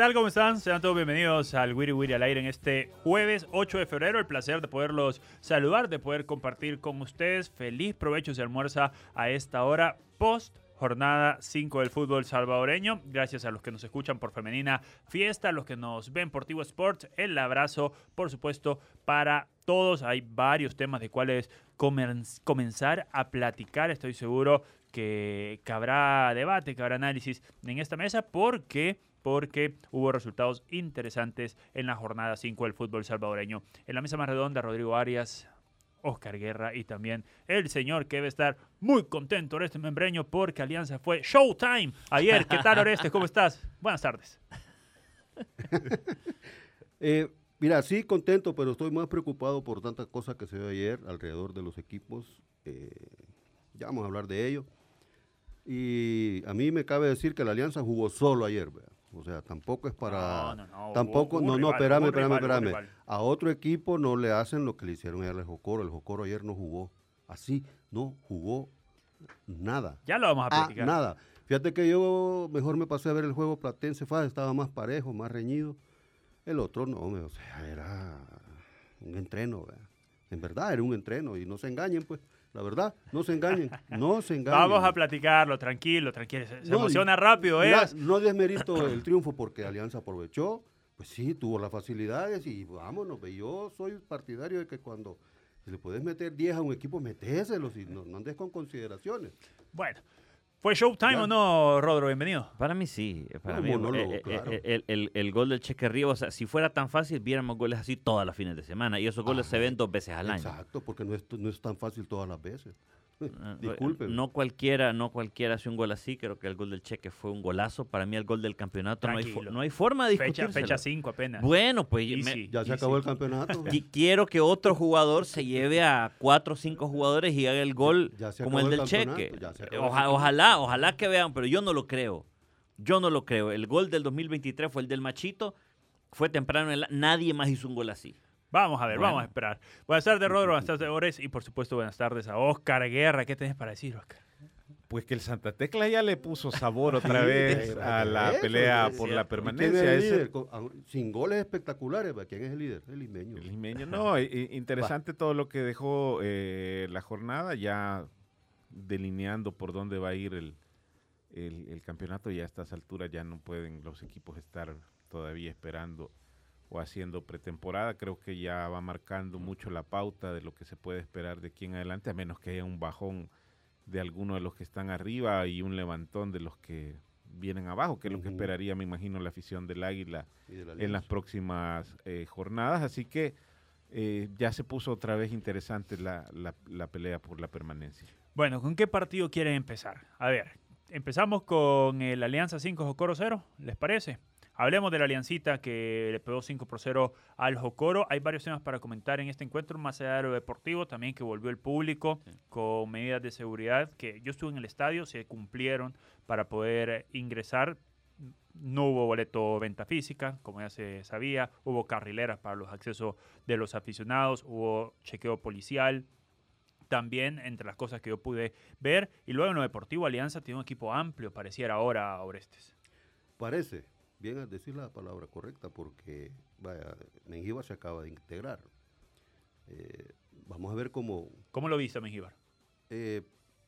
Tal? ¿Cómo están? Sean todos bienvenidos al Wiri Wiri al aire en este jueves 8 de febrero. El placer de poderlos saludar, de poder compartir con ustedes. Feliz provecho se almuerza a esta hora post jornada 5 del fútbol salvadoreño. Gracias a los que nos escuchan por Femenina Fiesta, a los que nos ven por Tigo Sports. El abrazo, por supuesto, para todos. Hay varios temas de comen- comenzar a platicar. Estoy seguro que, que habrá debate, que habrá análisis en esta mesa porque porque hubo resultados interesantes en la jornada 5 del fútbol salvadoreño. En la mesa más redonda, Rodrigo Arias, Oscar Guerra y también el señor que debe estar muy contento, Oreste Membreño, porque Alianza fue Showtime ayer. ¿Qué tal, Oreste? ¿Cómo estás? Buenas tardes. Eh, mira, sí, contento, pero estoy más preocupado por tantas cosas que se dio ayer alrededor de los equipos. Eh, ya vamos a hablar de ello. Y a mí me cabe decir que la Alianza jugó solo ayer, vea. O sea, tampoco es para... No, no, no, Tampoco, hubo no, no, rival, espérame, hubo espérame, rival, espérame. A otro equipo no le hacen lo que le hicieron ayer al Jocoro. El Jocoro ayer no jugó. Así, no jugó nada. Ya lo vamos a Ah, platicar. nada. Fíjate que yo mejor me pasé a ver el juego Platense Faz, estaba más parejo, más reñido. El otro no, o sea, era un entreno, ¿verdad? En verdad, era un entreno y no se engañen, pues. La verdad, no se engañen, no se engañen. Vamos a platicarlo, tranquilo, tranquilo. Se, se No, emociona rápido, ¿eh? Mira, no desmerito el triunfo porque Alianza aprovechó, pues sí, tuvo las facilidades y vámonos, yo soy partidario de que cuando le puedes meter 10 a un equipo, metéselos y no, no andes con consideraciones. Bueno, ¿fue Showtime Ya. o no, Rodro? Bienvenido. Para mí sí, para Un mí monólogo, eh, eh, claro. eh, el, el- el gol del Cheque Río, o sea, si fuera tan fácil, viéramos goles así todas las fines de semana y esos goles se Ajá, ven dos veces al año. Exacto, porque no es, no es tan fácil todas las veces. Ah, Disculpen. No cualquiera, no cualquiera hace un gol así, creo que el gol del Cheque fue un golazo. Para mí el gol del campeonato no hay, no hay forma de discutir. fecha 5 apenas. Bueno, pues Y me- sí. Ya se Y acabó sí. el campeonato. qui- quiero que otro jugador se lleve a cuatro o cinco jugadores y haga el gol ya se como el el del Cheque. ya se Eh, acabó el oja- campeonato. Ojalá, ojalá que vean, pero yo no lo creo. Yo no lo creo. El gol del 2023 fue el del Machito. Fue temprano. en la- Nadie más hizo un gol así. Vamos a ver, Bueno. vamos a esperar. Buenas tardes, Rodro. Buenas tardes, Ores. Y por supuesto, buenas tardes a Oscar Guerra. ¿Qué tenés para decir, Oscar? Pues que el Santa Tecla ya le puso sabor otra vez a la eso, pelea por la ¿Y ¿Quién es permanencia. el líder? Ah, sin goles espectaculares. ¿Quién es el líder? El limeño. el limeño. No, interesante todo lo que dejó eh, la jornada, ya delineando por dónde va a ir el, el- el campeonato. Ya a estas alturas ya no pueden los equipos estar todavía esperando o haciendo pretemporada. Creo que ya va marcando mucho la pauta de lo que se puede esperar de aquí en adelante, a menos que haya un bajón de alguno de los que están arriba y un levantón de los que vienen abajo, que es lo que esperaría, me imagino, la afición del Águila Y la en las próximas eh, jornadas. Así que eh, ya se puso otra vez interesante la, la- la pelea por la permanencia. Bueno, ¿con qué partido quieren empezar? A ver, empezamos con el Alianza 5 Jocoro 0, ¿les parece? Hablemos de la Aliancita que le pegó 5 por 0 al Jocoro. Hay varios temas para comentar en este encuentro, más allá de lo deportivo, también que volvió el público con medidas de seguridad que yo estuve en el estadio, se cumplieron para poder ingresar. No hubo boleto venta física, como ya se sabía, hubo carrileras para los accesos de los aficionados, hubo chequeo policial, también entre las cosas que yo pude ver. Y luego en lo deportivo, Alianza tiene un equipo amplio, pareciera ahora Orestes. Parece, bien al decir la palabra correcta, porque vaya, Mengíbar se acaba de integrar. Eh, vamos a ver cómo, ¿Cómo lo viste, Mengíbar? eh,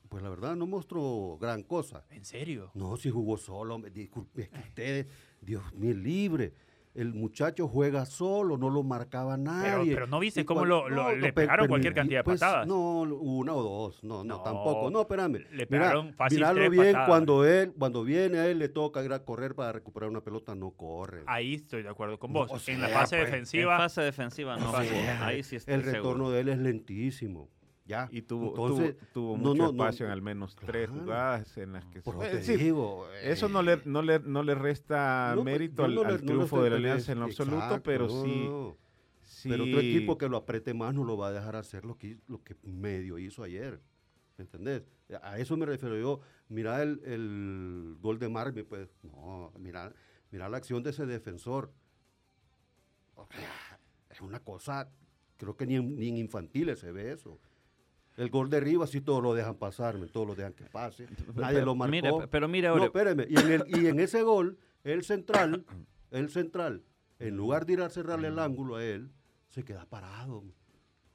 pues la verdad no mostró gran cosa. ¿En serio? No, si jugó solo, disculpe, es que ustedes, Dios mío, libre. El muchacho juega solo, no lo marcaba nadie. pero ¿no viste cómo lo- le pe- pegaron cualquier cantidad de pues, patadas? No, una o dos, no, no, No, tampoco. No, espérame. le Mira, pegaron fácil tres bien, patadas. cuando él, cuando viene a él le toca ir a correr para recuperar una pelota, no corre. Ahí estoy de acuerdo con No, vos. en la fase pues, En defensiva, fase defensiva no O jugó. sea, Ahí sí estoy el retorno seguro. de él es lentísimo. Ya. Y tuvo, Entonces, tuvo, tuvo no, mucho no, no, espacio en al menos tres claro. jugadas en las que Por se- te decir, digo, Eso no eh, le, no le, no le resta pues, mérito al, al triunfo de la Alianza en lo absoluto, exacto, pero sí, Pero otro equipo que lo apriete más no lo va a dejar hacer lo que, lo que medio hizo ayer. ¿Me entendés? A eso me refiero yo. Mira el, el gol de Marvin, pues. No, mira, mira la acción de ese defensor. O sea, es una cosa, creo que ni en, ni en infantiles se ve eso. El gol de Rivas sí todos lo dejan pasar, todos lo dejan que pase. Nadie pero lo marcó. mire, pero mire No, ahora- espéreme. Y en, el- y en ese gol, el central, el central, en lugar de ir a cerrarle el ángulo a él, se queda parado.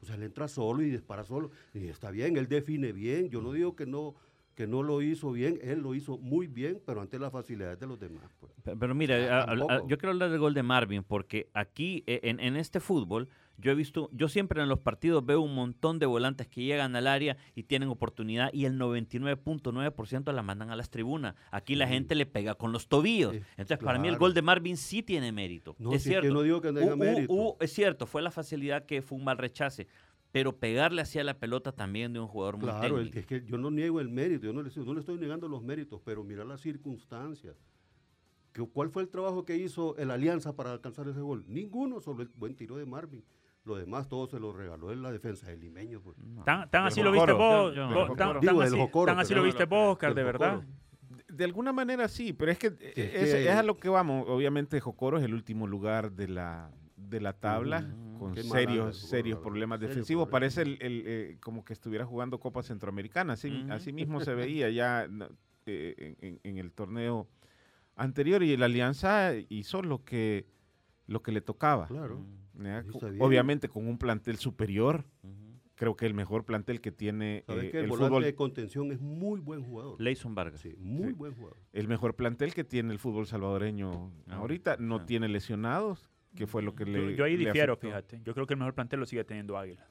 O sea, él entra solo y dispara solo. Y está bien, él define bien. Yo no digo que no, que no lo hizo bien, él lo hizo muy bien, pero ante las facilidades de los demás. pues. Pe- Pero mira, a- a- yo quiero hablar del gol de Marvin porque aquí en, en este fútbol yo he visto, yo siempre en los partidos veo un montón de volantes que llegan al área y tienen oportunidad y el 99.9% la mandan a las tribunas. Aquí la gente le pega con los tobillos. Entonces para mí el claro. gol de Marvin sí tiene mérito. No, es si es que cierto. no digo que tenga mérito. es cierto, fue la facilidad que fue un mal rechace. Pero pegarle hacia la pelota también de un jugador muy Claro, el técnico. que, es que yo no niego el mérito, yo no le, no le estoy negando los méritos, pero mira las circunstancias. ¿Qué- ¿Cuál fue el trabajo que hizo el Alianza para alcanzar ese gol? Ninguno, solo el buen tiro de Marvin. Lo demás todo se lo regaló en la defensa del limeño. Pues. tan, tan Del así lo viste Jocoro. vos, tan, tan así, tan lo viste vos, Oscar, de verdad. De, alguna manera sí, pero es que es, a lo que vamos. Obviamente Jocoro es el último lugar de la, de la tabla Ujú. con serios, serios problemas defensivos. Parece el, el, eh, como que estuviera jugando Copa Centroamericana. Así, así mismo se veía ya no, eh, en, en- en el torneo anterior y la Alianza hizo lo que, lo que le tocaba. Claro. Mm. Obviamente con un plantel superior. Creo que el mejor plantel que tiene eh, que el, el volante fútbol de contención es muy buen jugador. Leison Vargas. Sí, muy Sí. buen jugador. el mejor plantel que tiene el fútbol salvadoreño Ah, ahorita. No ah. tiene lesionados, que fue lo que Yo, le. yo ahí le difiero, afectó. fíjate. Yo creo que el mejor plantel lo sigue teniendo Águila.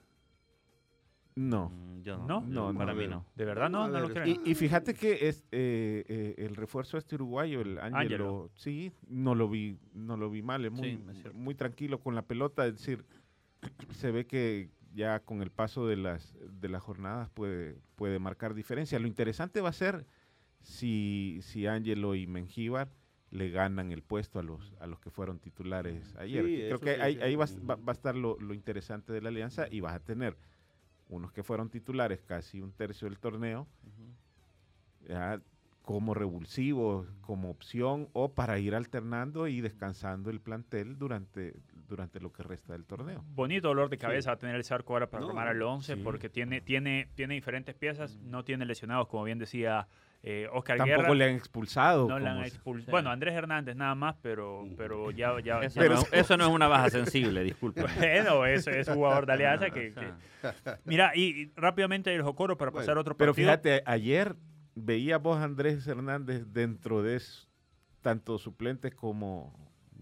No. Mm, Yo ¿No? no, No, para no, mí no. ¿De verdad no? ¿No lo creen? Y, y fíjate que es eh, eh, el refuerzo este uruguayo, el Ángelo, sí, no lo vi, no lo vi mal, es muy, Sí, es cierto. muy tranquilo con la pelota, es decir, se ve que ya con el paso de las de las jornadas puede, puede marcar diferencia. Lo interesante va a ser si, si Ángelo y Mengíbar le ganan el puesto a los a los que fueron titulares ayer. Sí, Creo que ahí, ahí va, va- va a estar lo, lo interesante de la alianza y vas a tener unos que fueron titulares casi un tercio del torneo ya, como revulsivos, como opción o para ir alternando y descansando el plantel durante, durante lo que resta del torneo. Bonito dolor de cabeza va a tener el Zarco ahora para No, formar al 11 sí. porque tiene, tiene, tiene diferentes piezas, no tiene lesionados, como bien decía eh, Oscar Tampoco Guerra. le han expulsado. no le han como se- expulsado. sí. Bueno, Andrés Hernández nada más, pero, pero ya... ya, Eso, ya- no, eso no es una baja sensible, disculpe. Bueno, es, es jugador de Alianza que... O sea, que- Mira, y, y rápidamente el Jocoro para Bueno, pasar a otro Pero partido. fíjate, ayer veía vos a Andrés Hernández dentro de tanto suplentes como,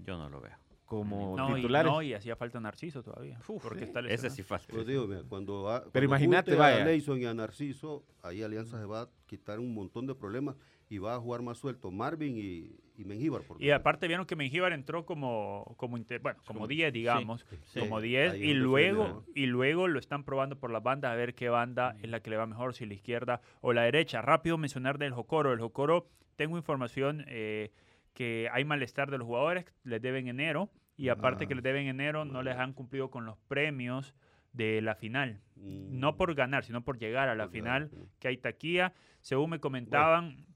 yo no lo veo. Como no, y, titulares. no, y hacía falta Narciso todavía. porque está Ese sí falta. Pues digo, mira, cuando, a- Pero cuando imagínate, vaya. a Leison y a Narciso, ahí Alianza se va a quitar un montón de problemas y va a jugar más suelto Marvin y, y Mengíbar. por Y aparte vieron que Mengíbar entró como, como, inter- bueno, como 10, digamos, sí. como Sí, 10, ahí y luego, y luego lo están probando por las bandas a ver qué banda es la que le va mejor, si la izquierda o la derecha. Rápido mencionar del Jocoro. El Jocoro, tengo información eh, que hay malestar de los jugadores, les deben enero, y aparte Ah, que les deben enero, no les han cumplido con los premios de la final. Mm, No por ganar, sino por llegar a la final sí. que hay taquilla. Según me comentaban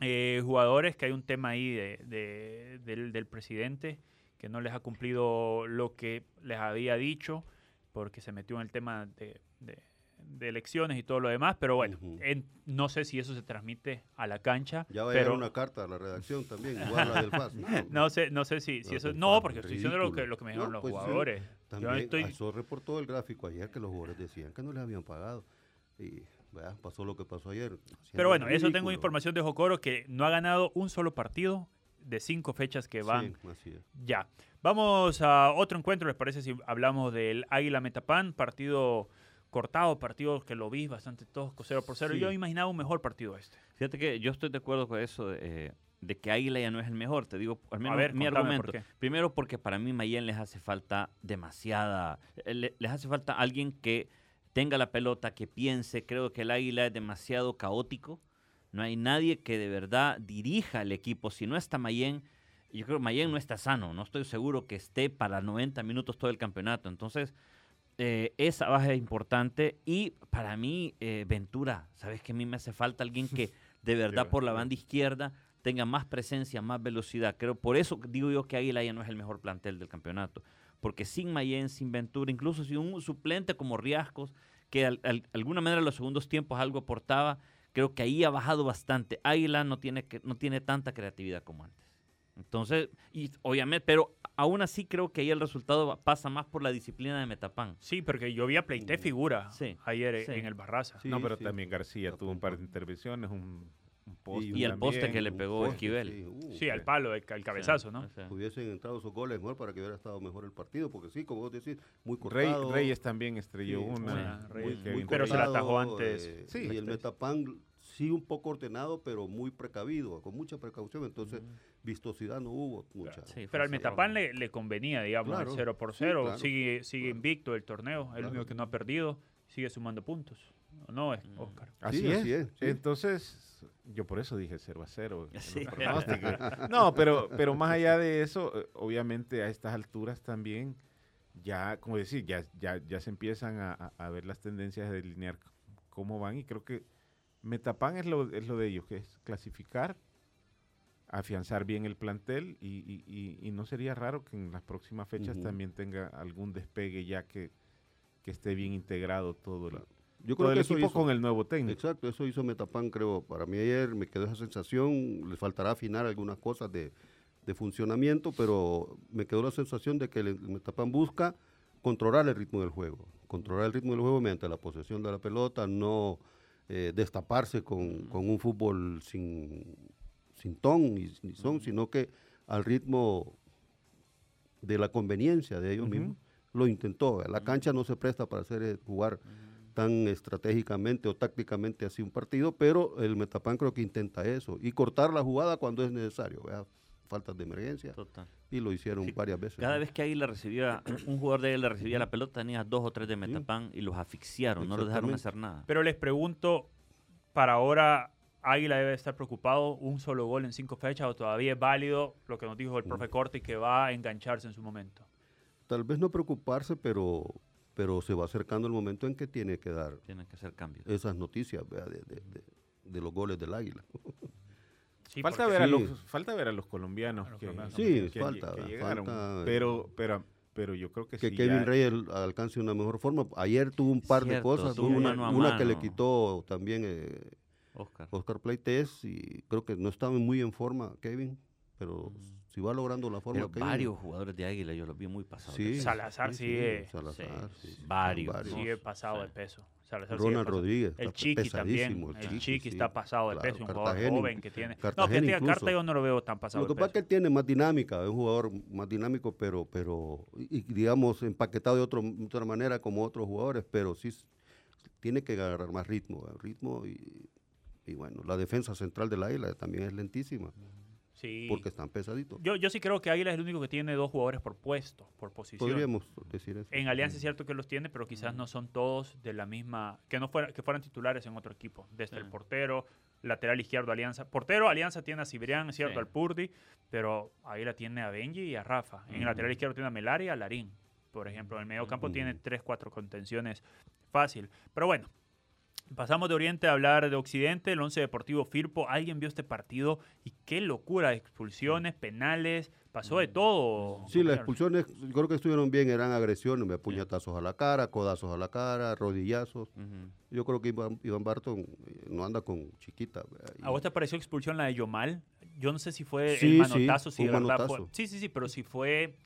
eh, jugadores, que hay un tema ahí de, de- del, del presidente que no les ha cumplido lo que les había dicho porque se metió en el tema de, de- de elecciones y todo lo demás. Pero bueno, en- no sé si eso se transmite a la cancha. Ya va a pero llegar una carta a la redacción también, igual la del FAS. No, no sé, no sé si, si eso... No, porque estoy diciendo lo que, lo que me dijeron No, los pues sí, jugadores. Yo no También estoy- eso reportó el gráfico ayer que los jugadores decían que no les habían pagado. Y pasó lo que pasó ayer. Pero bueno, eso tengo información de Jocoro que no ha ganado un solo partido de cinco fechas que van Sí, así es. ya. Vamos a otro encuentro, ¿les parece si hablamos del Águila Metapan? Partido cortado, partido que lo vi bastante tosco, 0 por 0. Sí. Yo imaginaba un mejor partido este. Fíjate que yo estoy de acuerdo con eso eh, de que Águila ya no es el mejor. Te digo, al menos ver, mi argumento. por. Primero porque para mí Mayen les hace falta demasiada, eh, le- les hace falta alguien que tenga la pelota, que piense. Creo que el Águila es demasiado caótico. No hay nadie que de verdad dirija el equipo. Si no está Mayen, yo creo que Mayen no está sano. No estoy seguro que esté para 90 minutos todo el campeonato. Entonces, eh, esa baja es importante. Y para mí, eh, Ventura, ¿sabes que a mí me hace falta alguien que de verdad por la banda izquierda tenga más presencia, más velocidad? Creo, por eso digo yo que Águila ya no es el mejor plantel del campeonato. Porque sin Mayen, sin Ventura, incluso sin un suplente como Riascos, que al- alguna manera en los segundos tiempos algo aportaba, creo que ahí ha bajado bastante. Águila no tiene, que, no tiene tanta creatividad como antes. Entonces, y obviamente, pero aún así creo que ahí el resultado va- pasa más por la disciplina de Metapan. Sí, porque yo vi a Pleité figura Sí, ayer eh, sí. en el Barraza. Sí, no, pero sí. también García tuvo un par de intervenciones, un, un poste. Y el poste que le pegó poste, Esquivel. sí, uh, Sí, al palo, el, el cabezazo, ¿no? Hubiesen entrado esos goles mejor para que hubiera estado mejor el partido, porque sí, como vos decís, muy Rey- cortado. Reyes también estrelló Sí, una. muy muy pero se la atajó antes. eh, Sí, y el Metapan sí un poco ordenado, pero muy precavido, con mucha precaución. Entonces, vistosidad no hubo mucha. Sí, Pero al. Metapan le, le convenía, digamos, Claro, el 0 por sí, 0. claro, sigue sigue claro. invicto el torneo, el Claro. único que no ha perdido, sigue sumando puntos. ¿O no, es Mm. Oscar? Así, Sí, es. así es, sí. Entonces, yo por eso dije 0 a 0. en Sí. los pronósticos. no, pero, pero más allá de eso, eh, obviamente a estas alturas también, ya, como decir, ya, ya, ya se empiezan a, a- a ver las tendencias de delinear cómo van y creo que Metapan es lo, es lo de ellos, que es clasificar, afianzar bien el plantel y, y- y- y no sería raro que en las próximas fechas también tenga algún despegue ya que, que esté bien integrado todo el, Claro. Yo todo creo el que eso equipo hizo, con el nuevo técnico. Exacto, eso hizo Metapan, creo. Para mí ayer me quedó esa sensación, le faltará afinar algunas cosas de, de funcionamiento, pero me quedó la sensación de que el Metapan busca controlar el ritmo del juego, controlar el ritmo del juego mediante la posesión de la pelota, no eh, destaparse con, con un fútbol sin, sin ton ni, ni son, sino que al ritmo de la conveniencia de ellos mismos. Lo intentó. La cancha no se presta para hacer eh, jugar tan estratégicamente o tácticamente así un partido, pero el Metapan creo que intenta eso y cortar la jugada cuando es necesario, ¿verdad? Faltas de emergencia Total. y lo hicieron Sí, varias veces. Cada ¿no? vez que Águila recibía, un- jugador de Águila recibía la pelota, tenía dos o tres de Metapan y los asfixiaron, no los dejaron hacer nada. Pero les pregunto, para ahora Águila debe estar preocupado, un solo gol en cinco fechas o todavía es válido lo que nos dijo el profe Corti que va a engancharse en su momento. Tal vez no preocuparse, pero, pero se va acercando el momento en que tiene que dar Tienen que hacer cambios. esas noticias ¿verdad? De, de- de- de los goles del Águila. Sí, falta, ver a Sí. los, falta ver a los colombianos A los que, colombianos. Sí, que- falta, que falta, llegaron. pero, pero, pero yo creo que, que sí Kevin ya- Reyes alcance una mejor forma. Ayer tuvo un par de cosas, tuvo una, mano a una que le quitó también eh, Oscar. Oscar Pleites y creo que no estaba muy en forma Kevin, pero si va logrando la forma Pero Kevin, varios jugadores de Águila yo los vi muy pasados. sí. Salazar sí, sigue- sí, Salazar, sí, sí, sí, varios, varios. sigue no, pasado sí. de peso. Salazar Ronald pasado. Rodríguez El está Chiqui también. El Chiqui, sí, está pasado de claro, peso, un jugador joven que tiene. No, Cartagena que a incluso. Carta yo no lo veo tan pasado Lo que pasa es que él tiene más dinámica, es un jugador más dinámico, pero, pero y, digamos, empaquetado de, otro, de otra manera como otros jugadores, pero sí tiene que agarrar más ritmo, ritmo y, y bueno, la defensa central del Águila también es lentísima, Sí. porque están pesaditos. Yo, yo sí creo que Águila es el único que tiene dos jugadores por puesto, por posición. Podríamos decir eso. En Alianza es cierto que los tiene, pero quizás no son todos de la misma, que no fuera, que fueran titulares en otro equipo. Desde el portero, lateral izquierdo Alianza. Portero Alianza tiene a Cibrián, es cierto, Sí. al Purdi, pero ahí la tiene a Benji y a Rafa. En el lateral izquierdo tiene a Melari y a Larín. Por ejemplo, en el medio campo tiene tres, cuatro contenciones fácil. Pero bueno, pasamos de Oriente a hablar de Occidente, el Once Deportivo Firpo. ¿Alguien vio este partido? Y qué locura, expulsiones, penales, pasó de todo. Sí, las expulsiones yo creo que estuvieron bien, eran agresiones, me puñetazos a la cara, codazos a la cara, rodillazos. Yo creo que Iván, Iván Barton eh, no anda con chiquita. ¿A vos te pareció expulsión la de Yomal? Yo no sé si fue Sí, el sí, manotazo, si fue de fue. Sí, sí, sí, pero si fue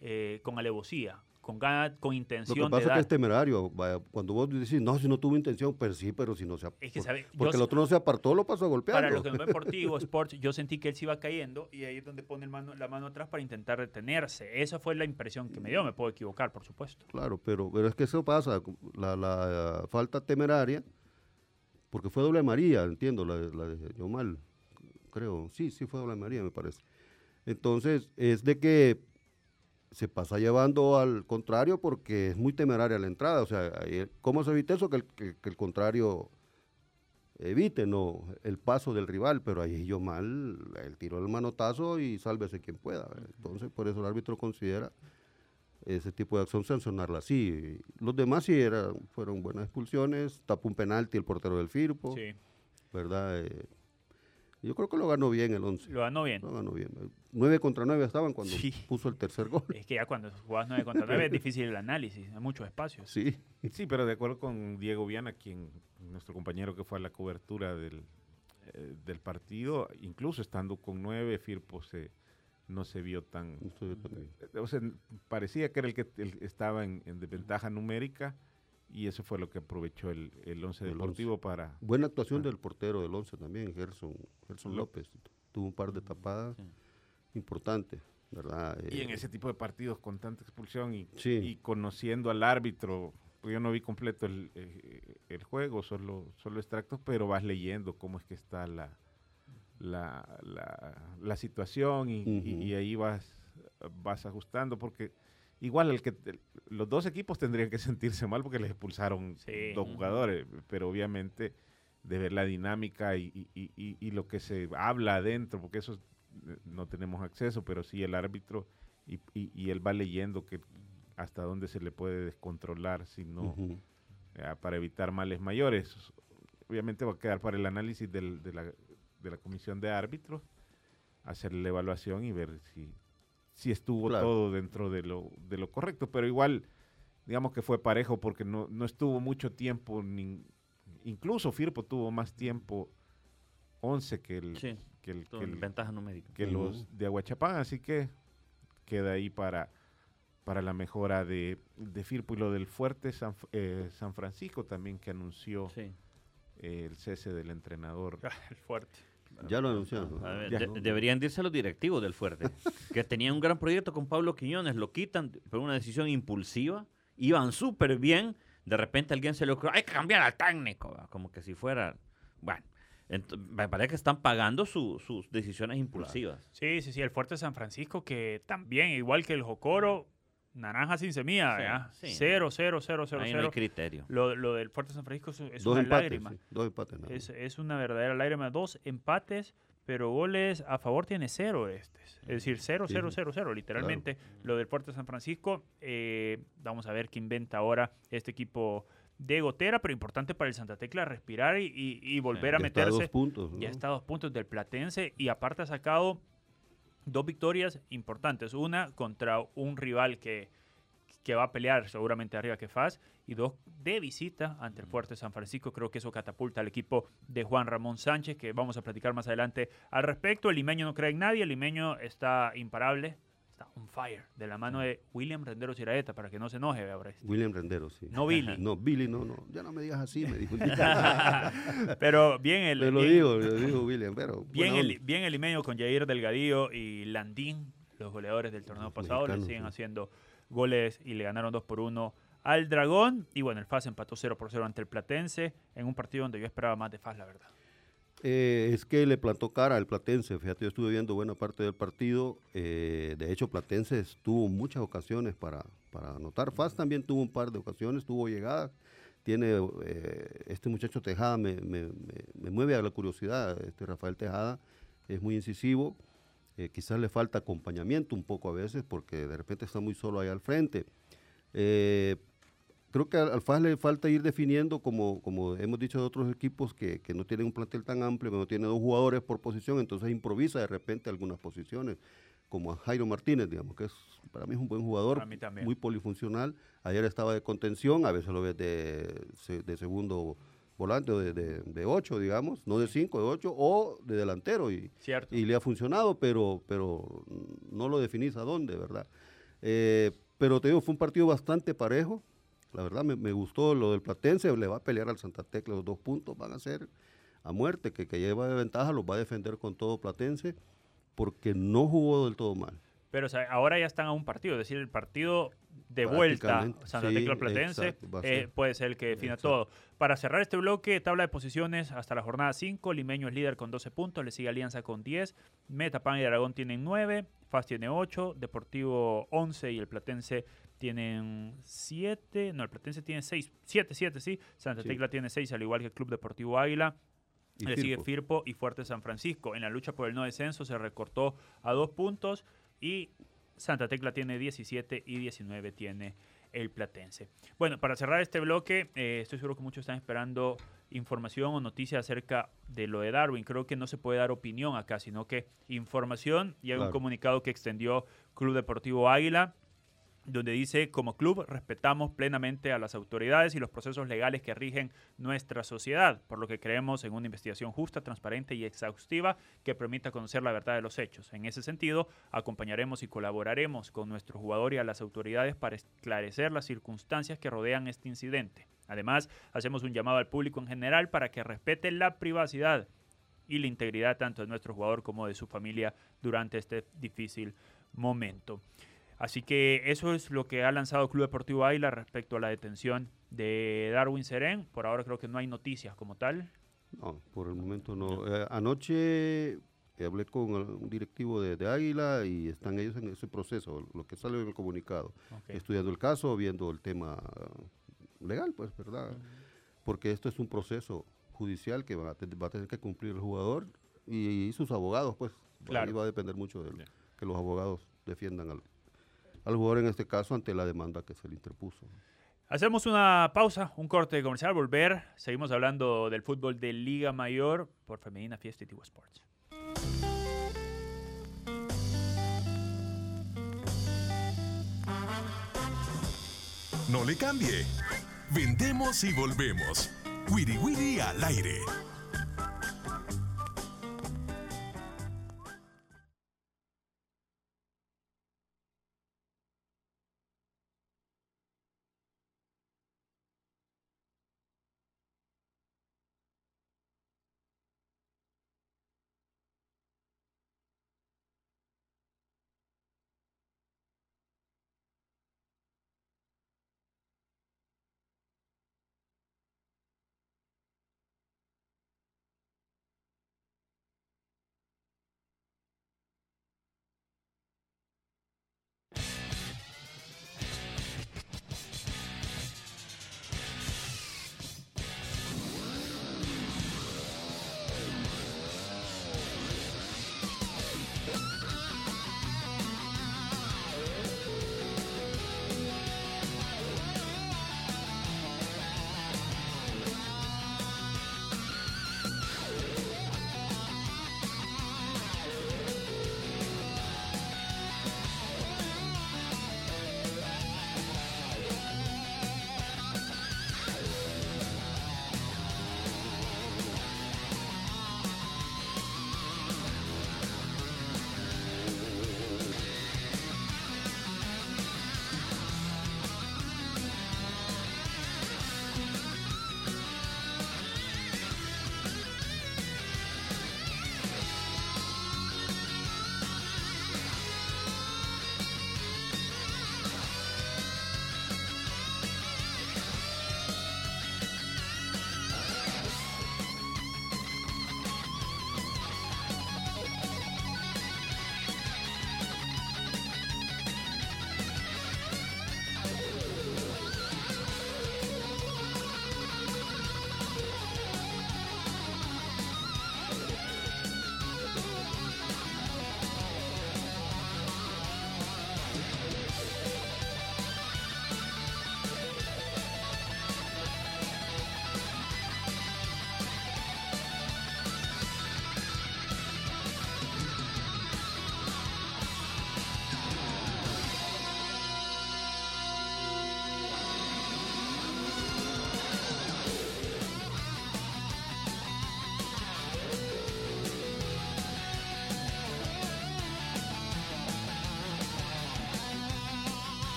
eh, con alevosía. Con ganas, con Lo intención que de pasa es que es temerario. cuando vos decís, no, si no tuvo intención, pero sí, pero si no se Es que, ¿sabe? Yo Porque el otro no se apartó, lo pasó a golpear. Para los que no ven por Tigo Sports, yo sentí que él se iba cayendo y ahí es donde pone el mano, la mano atrás para intentar detenerse. Esa fue la impresión que me dio. Me puedo equivocar, por supuesto. Claro, pero, pero es que eso pasa, la, la falta temeraria, porque fue doble María, entiendo, la, la yo mal, creo, sí, sí fue doble María, me parece. Entonces, es de que se pasa llevando al contrario porque es muy temeraria la entrada, o sea, ¿cómo se evita eso? Que el, que- que el contrario evite no el paso del rival, pero ahí yo mal, el tiro del manotazo y sálvese quien pueda. Entonces, por eso el árbitro considera ese tipo de acción sancionarla así. Los demás sí eran, fueron buenas expulsiones, tapó un penalti el portero del Firpo, Sí, ¿verdad? Eh, yo creo que lo ganó bien el 11. lo ganó bien. Lo ganó bien. 9 contra 9 estaban cuando Sí. puso el tercer gol. Es que ya cuando jugás 9 contra 9 es difícil el análisis, hay muchos espacios. Sí. Sí, pero de acuerdo con Diego Viana, quien nuestro compañero que fue a la cobertura del, eh, del partido, incluso estando con nueve, Firpo se, no se vio tan... No estoy tan bien. eh, O sea, parecía que era el que el- estaba en, en desventaja numérica y eso fue lo que aprovechó el, el Once El Deportivo para... Buena actuación Ah. del portero del 11 también, Gerson, Gerson López. Tuvo un par de tapadas Sí. importantes, ¿verdad? Y en Eh, ese tipo de partidos con tanta expulsión y, Sí. y conociendo al árbitro, pues yo no vi completo el, eh, el juego, solo, solo extractos, pero vas leyendo cómo es que está la, la, la, la situación y, y- y ahí vas, vas ajustando porque igual el que el- los dos equipos tendrían que sentirse mal porque les expulsaron Sí. dos jugadores, pero obviamente de ver la dinámica y, y- y- lo que se habla adentro, porque eso eh, no tenemos acceso, pero sí el árbitro y, y- y él va leyendo que hasta dónde se le puede descontrolar si no eh, para evitar males mayores. Obviamente va a quedar para el análisis del- de, la, de la comisión de árbitros, hacer la evaluación y ver si, si estuvo Claro. todo dentro de lo, de lo correcto, pero igual digamos que fue parejo porque no, no estuvo mucho tiempo, nin- incluso Firpo tuvo más tiempo 11 que el, Sí, que el, que el- ventaja numérica. que los de Aguachapán, así que queda ahí para, para la mejora de, de Firpo y lo del fuerte San, F- eh, San Francisco también que anunció Sí. eh, el cese del entrenador. El fuerte. Ya lo anunciaron. A ver, Ya. de- deberían irse los directivos del Fuerte, que tenían un gran proyecto con Pablo Quiñones, lo quitan por una decisión impulsiva, iban súper bien, de repente a alguien se le ocurrió, hay que cambiar al técnico, ¿va? como que si fuera, bueno, me parece que están pagando su- sus decisiones impulsivas. Sí, sí, sí, el fuerte San Francisco que también, igual que el Jocoro, naranja sin semilla, Sí, ¿verdad? sí. Cero, cero, cero, cero, Ahí no hay cero. criterio. Lo, lo del fuerte San Francisco es, es dos una empates. lágrima. sí, dos empates. nada Es, es una verdadera lágrima. Dos empates, pero goles a favor tiene cero este. Es decir, cero, cero, sí. cero, cero. Literalmente, lo del Fuerte San Francisco. eh, vamos a ver qué inventa ahora este equipo de Gotera, pero importante para el Santa Tecla respirar y, y- y volver a Ya está a meterse. dos puntos. Ya está a dos puntos del Platense y aparte ha sacado dos victorias importantes. Una contra un rival que, que va a pelear seguramente arriba que Faz y dos de visita ante el fuerte San Francisco. Creo que eso catapulta al equipo de Juan Ramón Sánchez, que vamos a platicar más adelante al respecto. El limeño no cree en nadie, el limeño está imparable, está on fire, de la mano de William Renderos Iraeta, para que no se enoje. William Rendero, sí. No Billy. No, Billy, no, no. Ya no me digas así, me dijo. Pero bien el... Te lo bien- digo, lo digo William, pero. Bien el, bien el con Jair Delgadillo y Landín, los goleadores del torneo Los pasado, le siguen sí. haciendo goles y le ganaron 2 por 1 al Dragón. Y bueno, el FAS empató 0 por 0 ante el Platense en un partido donde yo esperaba más de FAS, la verdad. Eh, es que le plantó cara al Platense. Fíjate, yo estuve viendo buena parte del partido. eh, de hecho, Platense tuvo muchas ocasiones para, para anotar. Faz también tuvo un par de ocasiones, tuvo llegadas. Tiene eh, este muchacho Tejada, me, me- me- me mueve a la curiosidad. Este Rafael Tejada es muy incisivo. quizás le falta acompañamiento un poco a veces porque de repente está muy solo ahí al frente. Creo que al, FAS le falta ir definiendo, como, como hemos dicho de otros equipos, que, que no tienen un plantel tan amplio, que no tiene dos jugadores por posición, entonces improvisa de repente algunas posiciones, como a Jairo Martínez, digamos, que es para mí es un buen jugador, muy polifuncional. Ayer estaba de contención, a veces lo ves de, de segundo volante o de, de, de ocho, digamos, no de cinco, de ocho, o de delantero. Y, Cierto. y le ha funcionado, pero, pero no lo definís a dónde, ¿verdad? Eh, Pero te digo, fue un partido bastante parejo. La verdad me, me gustó lo del Platense, le va a pelear al Santa Tecla, los dos puntos van a ser a muerte, que, que lleva de ventaja los va a defender con todo Platense, porque no jugó del todo mal. Pero o sea, ahora ya están a un partido, es decir, el partido de vuelta Santa sí, Tecla Platense exacto, eh, puede ser el que defina Exacto. todo. Para cerrar este bloque, tabla de posiciones hasta la jornada 5, Limeño es líder con 12 puntos, le sigue Alianza con 10, Metapan y Aragón tienen 9, FAS tiene 8, Deportivo 11 y el Platense tienen 7, no, el Platense tiene 6, 7, 7, sí, Santa Sí. Tecla tiene 6, al igual que el Club Deportivo Águila, Y le sigue Firpo. Y Fuerte San Francisco. En la lucha por el no descenso se recortó a dos puntos y Santa Tecla tiene 17 y 19 tiene el Platense. Bueno, para cerrar este bloque, eh, estoy seguro que muchos están esperando información o noticias acerca de lo de Darwin. Creo que no se puede dar opinión acá, sino que información y hay un comunicado que extendió Club Deportivo Águila donde dice, como club respetamos plenamente a las autoridades y los procesos legales que rigen nuestra sociedad, por lo que creemos en una investigación justa, transparente y exhaustiva que permita conocer la verdad de los hechos. En ese sentido, acompañaremos y colaboraremos con nuestro jugador y a las autoridades para esclarecer las circunstancias que rodean este incidente. Además, hacemos un llamado al público en general para que respete la privacidad y la integridad tanto de nuestro jugador como de su familia durante este difícil momento. Así que eso es lo que ha lanzado Club Deportivo Águila respecto a la detención de Darwin Serén. Por ahora creo que no hay noticias como tal. No, por el momento no. Eh, anoche hablé con un directivo de, de Águila y están ellos en ese proceso, lo que sale en el comunicado, estudiando el caso, viendo el tema legal, pues, ¿verdad? Porque esto es un proceso judicial que va a, va a tener que cumplir el jugador y, sus abogados, pues. Claro. Ahí va a depender mucho de que los abogados defiendan al, al jugador en este caso ante la demanda que se le interpuso. Hacemos una pausa, un corte comercial, volver. Seguimos hablando del fútbol de Liga Mayor por Femenina Fiesta y Tigo Sports. No le cambie. Vendemos y volvemos. Wiri Wiri al aire.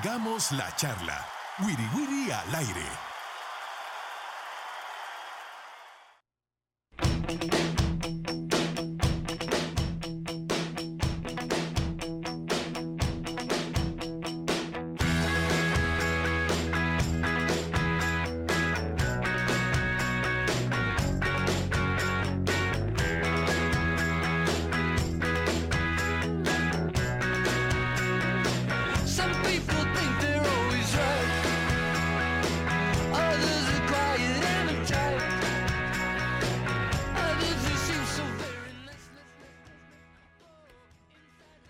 Sigamos la charla. Wiri Wiri al aire.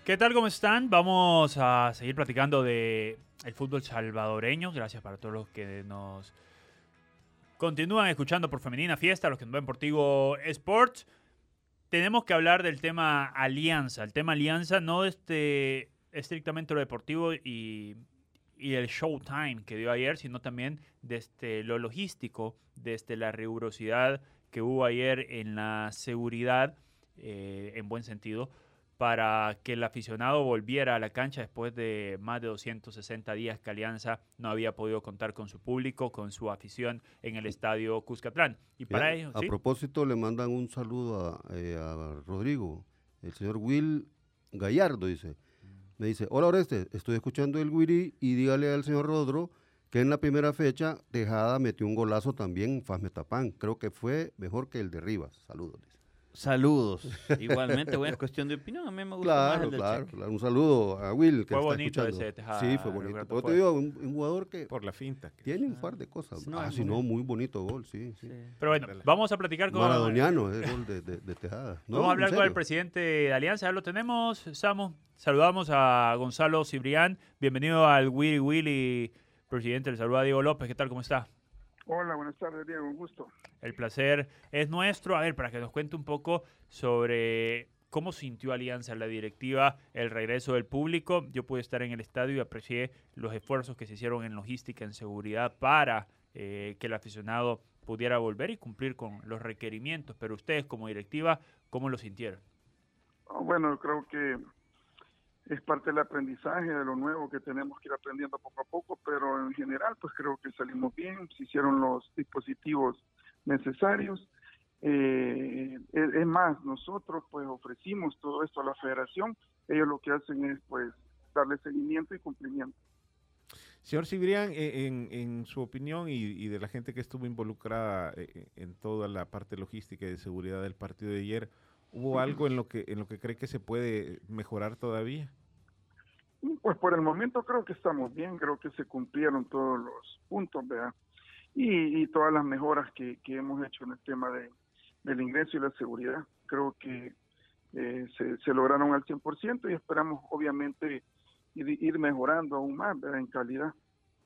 ¿Qué tal? ¿Cómo están? Vamos a seguir platicando de el fútbol salvadoreño. Gracias para todos los que nos continúan escuchando por Femenina Fiesta, los que nos ven por Tigo Sports. Tenemos que hablar del tema alianza. El tema alianza no este, estrictamente lo deportivo y, el showtime que dio ayer, sino también desde lo logístico, desde la rigurosidad que hubo ayer en la seguridad, eh, en buen sentido, para que el aficionado volviera a la cancha después de más de 260 días que Alianza no había podido contar con su público, con su afición en el estadio Cuscatlán. Y para Ya, ello, a ¿sí? propósito, le mandan un saludo a, eh, a Rodrigo, el señor Will Gallardo, dice. Me dice, hola Oreste, estoy escuchando el Wiri y dígale al señor Rodro que en la primera fecha Tejada metió un golazo también en Fasmetapán. Creo que fue mejor que el de Rivas. Saludos. Saludos. Igualmente, bueno, es cuestión de opinión. A mí me gusta más Claro, el del claro. Un saludo a Will que Fue está bonito escuchando. ese de Tejada, Sí, fue bonito. Pero te digo, un, un jugador que Por la finta. que- tiene un par de cosas. No, ah, si no, muy bonito gol, sí. sí. Sí. Pero bueno, Dale. vamos a platicar con... Maradoniano, es gol de, de- de Tejada. No, Vamos a hablar con el presidente de Alianza, ya lo tenemos, Samu. Saludamos a Gonzalo Cibrián. Bienvenido al Willy Willy, presidente. Le saluda Diego López. ¿Qué tal? ¿Cómo está? Hola, buenas tardes, Diego, un gusto. El placer es nuestro. A ver, para que nos cuente un poco sobre cómo sintió Alianza la directiva, el regreso del público. Yo pude estar en el estadio y aprecié los esfuerzos que se hicieron en logística, en seguridad, para eh, que el aficionado pudiera volver y cumplir con los requerimientos. Pero ustedes como directiva, ¿cómo lo sintieron? Ah, Bueno, creo que es parte del aprendizaje, de lo nuevo que tenemos que ir aprendiendo poco a poco, pero en general, pues creo que salimos bien, se hicieron los dispositivos necesarios. Eh, es, más, nosotros pues ofrecimos todo esto a la federación, ellos lo que hacen es pues darle seguimiento y cumplimiento. Señor Cibrián, eh, en, en su opinión y, y de la gente que estuvo involucrada eh, en toda la parte logística y de seguridad del partido de ayer, ¿hubo algo en lo que en lo que cree que se puede mejorar todavía? Pues por el momento creo que estamos bien, creo que se cumplieron todos los puntos, ¿verdad? Y, y todas las mejoras que, que hemos hecho en el tema de, del ingreso y la seguridad, creo que eh, se, se lograron al 100% y esperamos obviamente ir, mejorando aún más ¿verdad? en calidad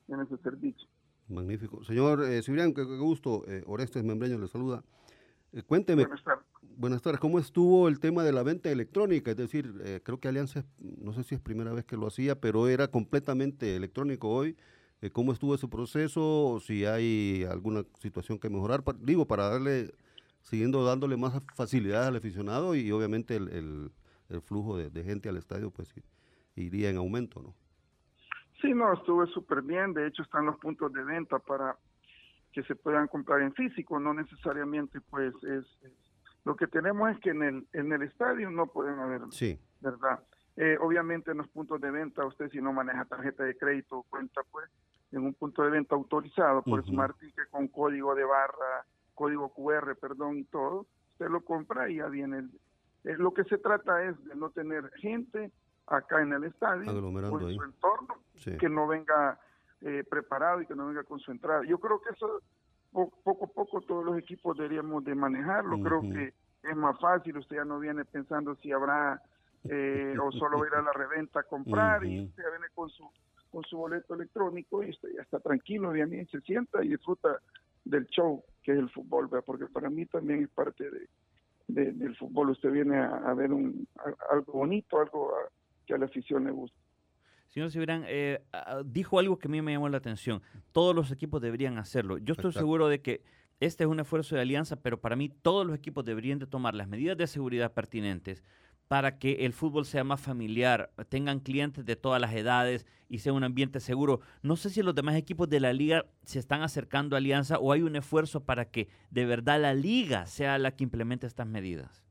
en ese servicio. Magnífico. Señor eh, Cibrián, qué, qué gusto. Eh, Orestes Membreño le saluda. Eh, cuénteme, Buenas tardes. buenas tardes, ¿cómo estuvo el tema de la venta electrónica? Es decir, eh, creo que Alianza, no sé si es primera vez que lo hacía, pero era completamente electrónico hoy. Eh, ¿Cómo estuvo ese proceso? O si hay alguna situación que mejorar. Pa- digo, para darle, siguiendo dándole más facilidad al aficionado y obviamente el, el- el flujo de, de gente al estadio, pues iría en aumento, ¿no? Sí, no, estuve súper bien. De hecho, están los puntos de venta para que se puedan comprar en físico, no necesariamente, pues, es, es- lo que tenemos es que en el en el estadio no pueden haber, Sí, ¿verdad? Eh, obviamente en los puntos de venta, usted si no maneja tarjeta de crédito o cuenta, pues, en un punto de venta autorizado por Ujú. Smart Ticket con código de barra, código QR, perdón, y todo, usted lo compra y ya viene. El, eh, lo que se trata es de no tener gente acá en el estadio o en su entorno sí. que no venga eh, preparado y que no venga con su entrada. Yo creo que eso po- poco a poco todos los equipos deberíamos de manejarlo. Creo Ujú. que es más fácil, usted ya no viene pensando si habrá eh, o solo va a ir a la reventa a comprar y usted ya viene con su con su boleto electrónico y usted ya está tranquilo, viene, se sienta y disfruta del show que es el fútbol, ¿verdad? porque para mí también es parte de, de- del fútbol. Usted viene a, a ver un, a- algo bonito, algo a- que a la afición le gusta. Señor Cibrán, eh, ah, dijo algo que a mí me llamó la atención. Todos los equipos deberían hacerlo. Yo estoy Exacto. seguro de que este es un esfuerzo de alianza, pero para mí todos los equipos deberían de tomar las medidas de seguridad pertinentes para que el fútbol sea más familiar, tengan clientes de todas las edades y sea un ambiente seguro. No sé si los demás equipos de la liga se están acercando a Alianza o hay un esfuerzo para que de verdad la liga sea la que implemente estas medidas.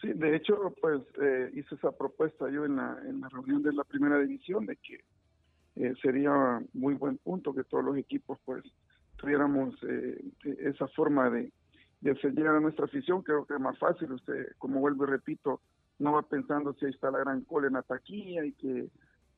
Sí, de hecho, pues eh, hice esa propuesta yo en la, en la reunión de la primera división de que eh, sería muy buen punto que todos los equipos pues tuviéramos eh, esa forma de, de a nuestra afición, creo que es más fácil, usted, como vuelvo y repito, no va pensando si ahí está la gran cola en la taquilla y que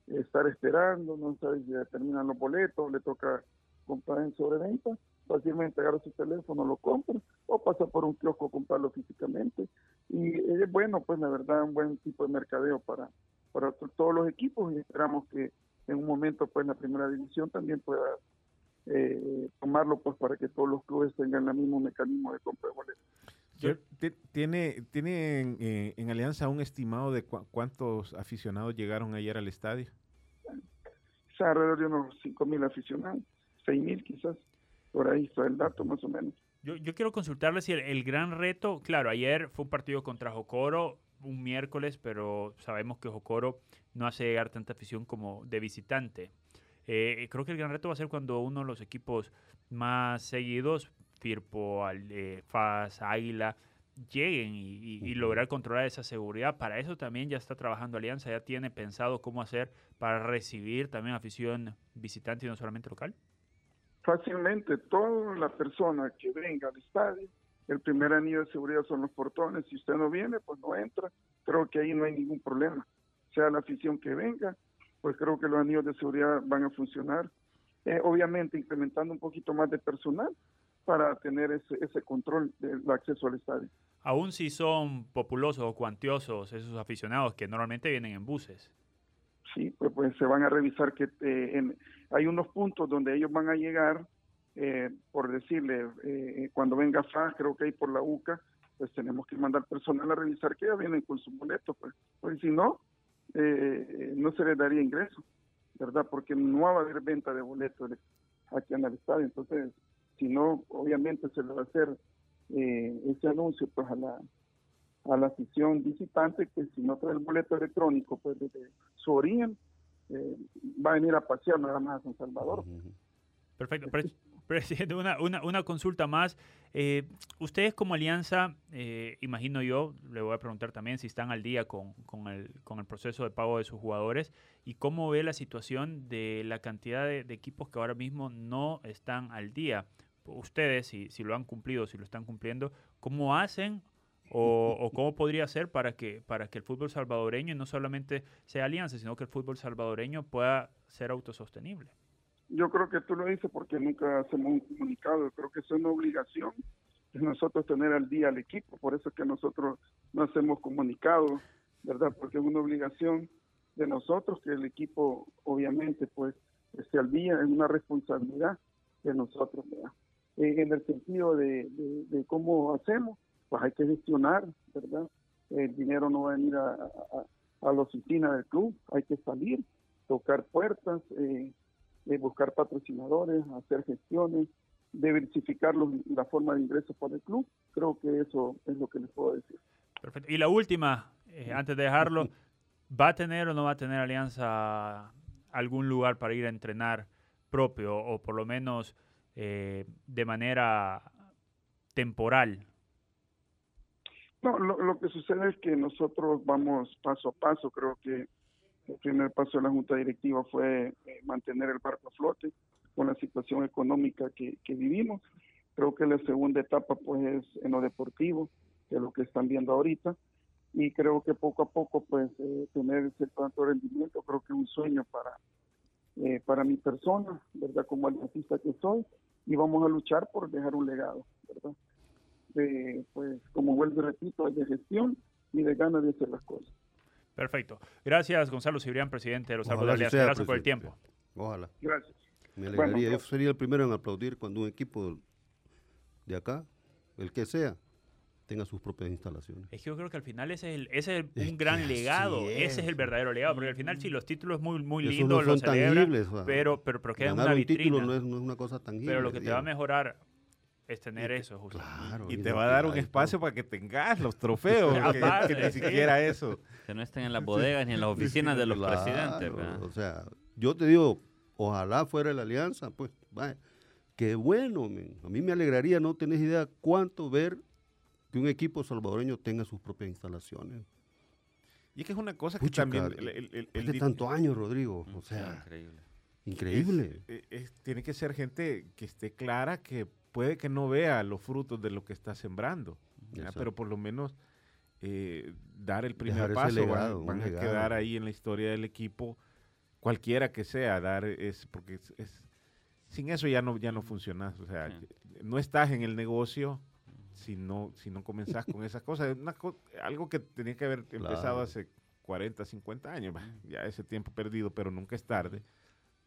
estar esperando, no sabe si ya terminan los boletos, le toca comprar en sobreventa, fácilmente agarra su teléfono, lo compra, o pasa por un kiosco a comprarlo físicamente. Y es bueno, pues la verdad, un buen tipo de mercadeo para, para todos los equipos y esperamos que en un momento, pues la primera división también pueda eh, tomarlo pues para que todos los clubes tengan el mismo mecanismo de compra de boletos. ¿Tiene, tiene en, eh, en, Alianza un estimado de cu cuántos aficionados llegaron ayer al estadio? O sea, alrededor de unos 5 mil aficionados, 6 mil quizás, por ahí está el dato más o menos. Yo, yo quiero consultarle si el, el, gran reto, claro, ayer fue un partido contra Jocoro, un miércoles, pero sabemos que Jocoro no hace llegar tanta afición como de visitante. Eh, creo que el gran reto va a ser cuando uno de los equipos más seguidos, Firpo, eh, FAS, Águila, lleguen y, y, y, lograr controlar esa seguridad. Para eso también ya está trabajando Alianza, ya tiene pensado cómo hacer para recibir también afición visitante y no solamente local. Fácilmente, toda la persona que venga al estadio, el primer anillo de seguridad son los portones. Si usted no viene, pues no entra. Creo que ahí no hay ningún problema. Sea la afición que venga, pues creo que los anillos de seguridad van a funcionar. Eh, obviamente incrementando un poquito más de personal para tener ese, ese control del acceso al estadio. Aún si son populosos o cuantiosos esos aficionados que normalmente vienen en buses. Sí, pues, pues se van a revisar que eh, hay unos puntos donde ellos van a llegar, eh, por decirle, eh, cuando venga FAS, creo que hay por la UCA, pues tenemos que mandar personal a revisar que ya vienen con su boleto, pues, pues si no, eh, no se les daría ingreso, ¿verdad? Porque no va a haber venta de boletos aquí en el estadio, entonces, si no, obviamente se le va a hacer eh, ese anuncio pues a la a la afición visitante que si no trae el boleto electrónico pues desde su origen eh, va a venir a pasear nada más a San Salvador. Perfecto. Presidente, una, una, una, consulta más. Eh, ustedes como alianza, eh, imagino yo, le voy a preguntar también si están al día con, con, el, con, el, proceso de pago de sus jugadores y cómo ve la situación de la cantidad de, de equipos que ahora mismo no están al día. Ustedes, si, si lo han cumplido, si lo están cumpliendo, ¿cómo hacen o, cómo podría ser para que, para que el fútbol salvadoreño no solamente sea alianza, sino que el fútbol salvadoreño pueda ser autosostenible? Yo creo que tú lo dices porque nunca hacemos un comunicado, creo que es una obligación de nosotros tener al día al equipo, por eso es que nosotros no hacemos comunicado, ¿verdad? Porque es una obligación de nosotros que el equipo obviamente pues esté al día, es una responsabilidad de nosotros, ¿verdad? en el sentido de cómo hacemos, pues hay que gestionar, ¿verdad? El dinero no va a venir a, a, a la oficina del club, hay que salir, tocar puertas, eh, eh, buscar patrocinadores, hacer gestiones, diversificar los, la forma de ingresos para el club. Creo que eso es lo que les puedo decir. Perfecto. Y la última, eh, antes de dejarlo, ¿va a tener o no va a tener Alianza algún lugar para ir a entrenar propio o por lo menos eh, de manera temporal? No, lo, que sucede es que nosotros vamos paso a paso. Creo que el primer paso de la Junta Directiva fue eh, mantener el barco a flote con la situación económica que, vivimos. Creo que la segunda etapa pues es en lo deportivo, que es lo que están viendo ahorita. Y creo que poco a poco pues eh, tener cierto alto rendimiento creo que es un sueño para, eh, para mi persona, ¿verdad? Como artista que soy. Y vamos a luchar por dejar un legado, ¿verdad? De, pues como vuelvo y repito, es de gestión y de ganas de hacer las cosas. Perfecto. Gracias, Gonzalo Cibrián, presidente de los Árboles. Gracias por el tiempo. Ojalá. Gracias. Me alegraría. Bueno, Yo sería el primero en aplaudir cuando un equipo de acá, el que sea, tenga sus propias instalaciones. Es que yo creo que al final ese es, el, ese es un es gran legado, es. ese es el verdadero legado, porque al final sí, los títulos muy, muy lindos, no los celebran, tangibles, o sea, pero, pero, pero queda una vitrina. Un no, es, no es una cosa tangible. Pero lo que te va a mejorar es tener eso, justo. Claro. Y te va a dar un espacio para que tengas los trofeos, que- ni sí. siquiera eso. Que no estén en las bodegas ni en las oficinas de los Claro, presidentes. ¿verdad? O sea, yo te digo, ojalá fuera la alianza, pues, vaya, qué bueno, a mí me alegraría, no tenés idea cuánto ver que un equipo salvadoreño tenga sus propias instalaciones. Y es que es una cosa que también... el- el- el- tantos años, Rodrigo, o Sí, sea, increíble. increíble. es- eh, es- tiene que ser gente que esté clara, que puede que no vea los frutos de lo que está sembrando, pero por lo menos eh, dar el primer Dejar paso, van- legado, un van, a legado. quedar ahí en la historia del equipo, cualquiera que sea, dar es porque es, es- sin eso ya no ya no funcionas, o sea, Sí. no estás en el negocio si no si no comenzás con esas cosas, Es una co- algo que tenía que haber empezado Claro. hace 40, 50 años, ya ese tiempo perdido, pero nunca es tarde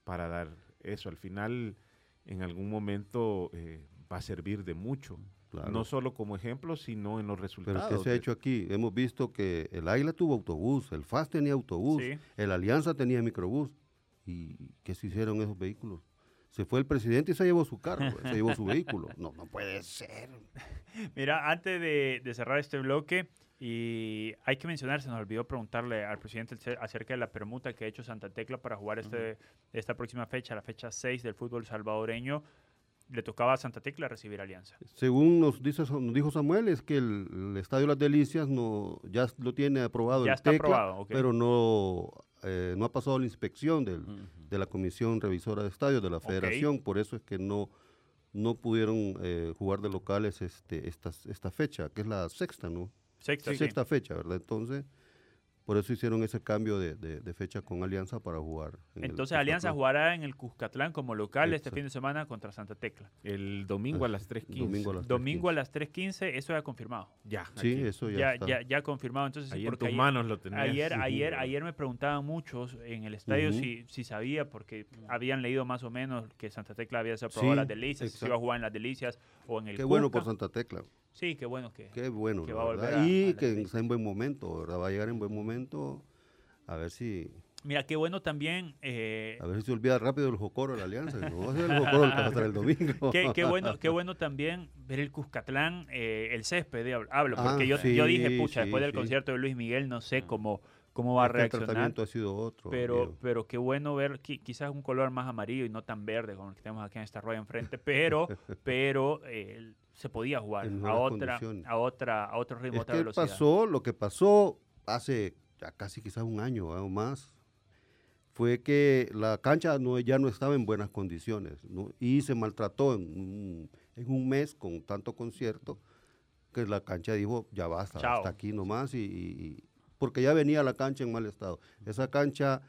para dar eso. Al final, en algún momento eh, va a servir de mucho, Claro. no solo como ejemplo, sino en los Pero resultados. ¿qué se ha hecho aquí? Hemos visto que el Águila tuvo autobús, el FAS tenía autobús, Sí. el Alianza tenía microbús. ¿Y qué se hicieron esos vehículos? Se fue el presidente y se llevó su carro, se llevó su vehículo. No, no puede ser. Mira, antes de, de cerrar este bloque, y hay que mencionar, se nos olvidó preguntarle al presidente ace- acerca de la permuta que ha hecho Santa Tecla para jugar este, esta próxima fecha, la fecha 6 del fútbol salvadoreño. Le tocaba a Santa Tecla recibir alianza. Según nos, dice, nos dijo Samuel, es que el, el Estadio Las Delicias no, ya lo tiene aprobado Ya el está Tecla, aprobado, ok. pero no, eh, no ha pasado la inspección del, Ujú. de la Comisión Revisora de Estadios de la Federación, por eso es que no, no pudieron eh, jugar de locales este, esta, esta fecha, que es la sexta, ¿no? Sexta, sí. sexta fecha, ¿verdad? Entonces, por eso hicieron ese cambio de, de- de fecha con Alianza para jugar. en el Entonces Alianza Cuscatlán. jugará en el Cuscatlán como local este fin de semana contra Santa Tecla. El domingo a las 3.15. Domingo a las Domingo a 3:15. las 3.15, eso ya confirmado. Ya, Sí, aquí. eso ya, Ya, está. ya, ya confirmado. Entonces, porque tus ayer- manos lo tenías. Ayer, Sí. ayer, ayer me preguntaban muchos en el estadio si, si sabía, porque habían leído más o menos que Santa Tecla había aprobado Sí, las delicias, si iba a jugar en las delicias o en el Qué bueno por. Santa Tecla. Sí, qué bueno que. Qué bueno. que va a volver a- y a que está en buen momento, ¿verdad? Va a llegar en buen momento. A ver si Mira, qué bueno también. eh, a ver si se olvida rápido el Jocoro de la Alianza. No va a ser el Jocoro el que va a estar el domingo. qué, qué bueno, qué bueno también ver el Cuscatlán, eh, el césped, hablo, Ah, porque yo, yo dije, sí, pucha, después sí, del sí. concierto de Luis Miguel, no sé cómo, cómo va a Es que el reaccionar. tratamiento ha sido otro. Pero, amigo. pero qué bueno ver qui- quizás un color más amarillo y no tan verde como el que tenemos aquí en esta rueda enfrente, pero, pero eh, se podía jugar a otra, a otra, a otro ritmo, Es otra que velocidad. pasó, lo que pasó hace ya casi quizás un año ¿verdad? o más, fue que la cancha no, ya no estaba en buenas condiciones ¿no? y se maltrató en un, en un mes con tanto concierto que la cancha dijo ya basta, Chao. hasta aquí nomás y, y- y- porque ya venía la cancha en mal estado. Esa cancha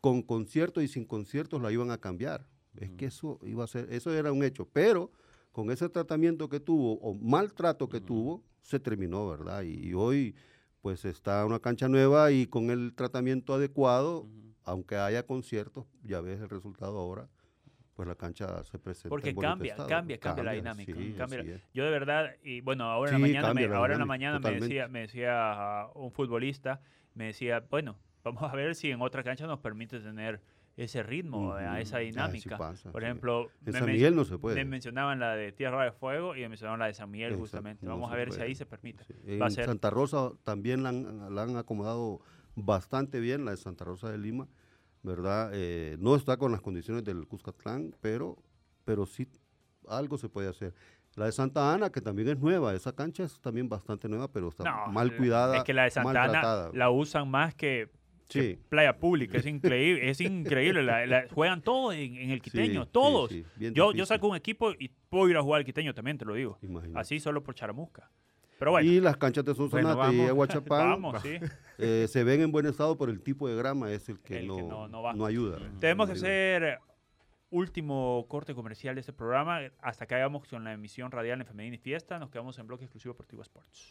con conciertos y sin conciertos la iban a cambiar. Es que eso iba a ser, eso era un hecho, pero con ese tratamiento que tuvo o maltrato que tuvo, se terminó, ¿verdad? Y, y hoy pues está una cancha nueva y con el tratamiento adecuado, aunque haya conciertos, ya ves el resultado ahora, pues la cancha se presenta Porque cambia, estado. cambia, cambia la dinámica. sí, cambia. Yo de verdad, y bueno, ahora en la Sí, mañana, me, cambia la ahora en la mañana me decía, me decía ah, un futbolista, me decía, bueno, vamos a ver si en otra cancha nos permite tener ese ritmo, a esa Ah, sí dinámica. pasa, Por sí. ejemplo, En San Miguel no se puede. me mencionaban la de Tierra de Fuego y me mencionaban la de San Miguel Exacto, justamente. no Vamos a ver si ahí se permite. Sí, Va a En ser Santa Rosa también la han, la han acomodado bastante bien, la de Santa Rosa de Lima, ¿verdad? Eh, no está con las condiciones del Cuscatlán, pero, pero sí algo se puede hacer. La de Santa Ana, que también es nueva, esa cancha es también bastante nueva, pero está No, mal cuidada. Es que la de Santa Ana la usan más que Sí. playa pública. Es increíble. es increíble. la- la- juegan todos en, en el quiteño. Sí, todos. sí, yo, yo saco un equipo y puedo ir a jugar al quiteño también, te lo digo. Imagínate. Así solo por charamusca. Pero bueno. Y las canchas de Sonsonate Bueno, y. Aguachapán Vamos, sí. eh, se ven en buen estado, pero el tipo de grama es el que, El no, que no- no va. ayuda. Tenemos No que ayuda. hacer último corte comercial de este programa. Hasta que hagamos con la emisión radial en Femenina y Fiesta. Nos quedamos en bloque exclusivo Deportivo Sports.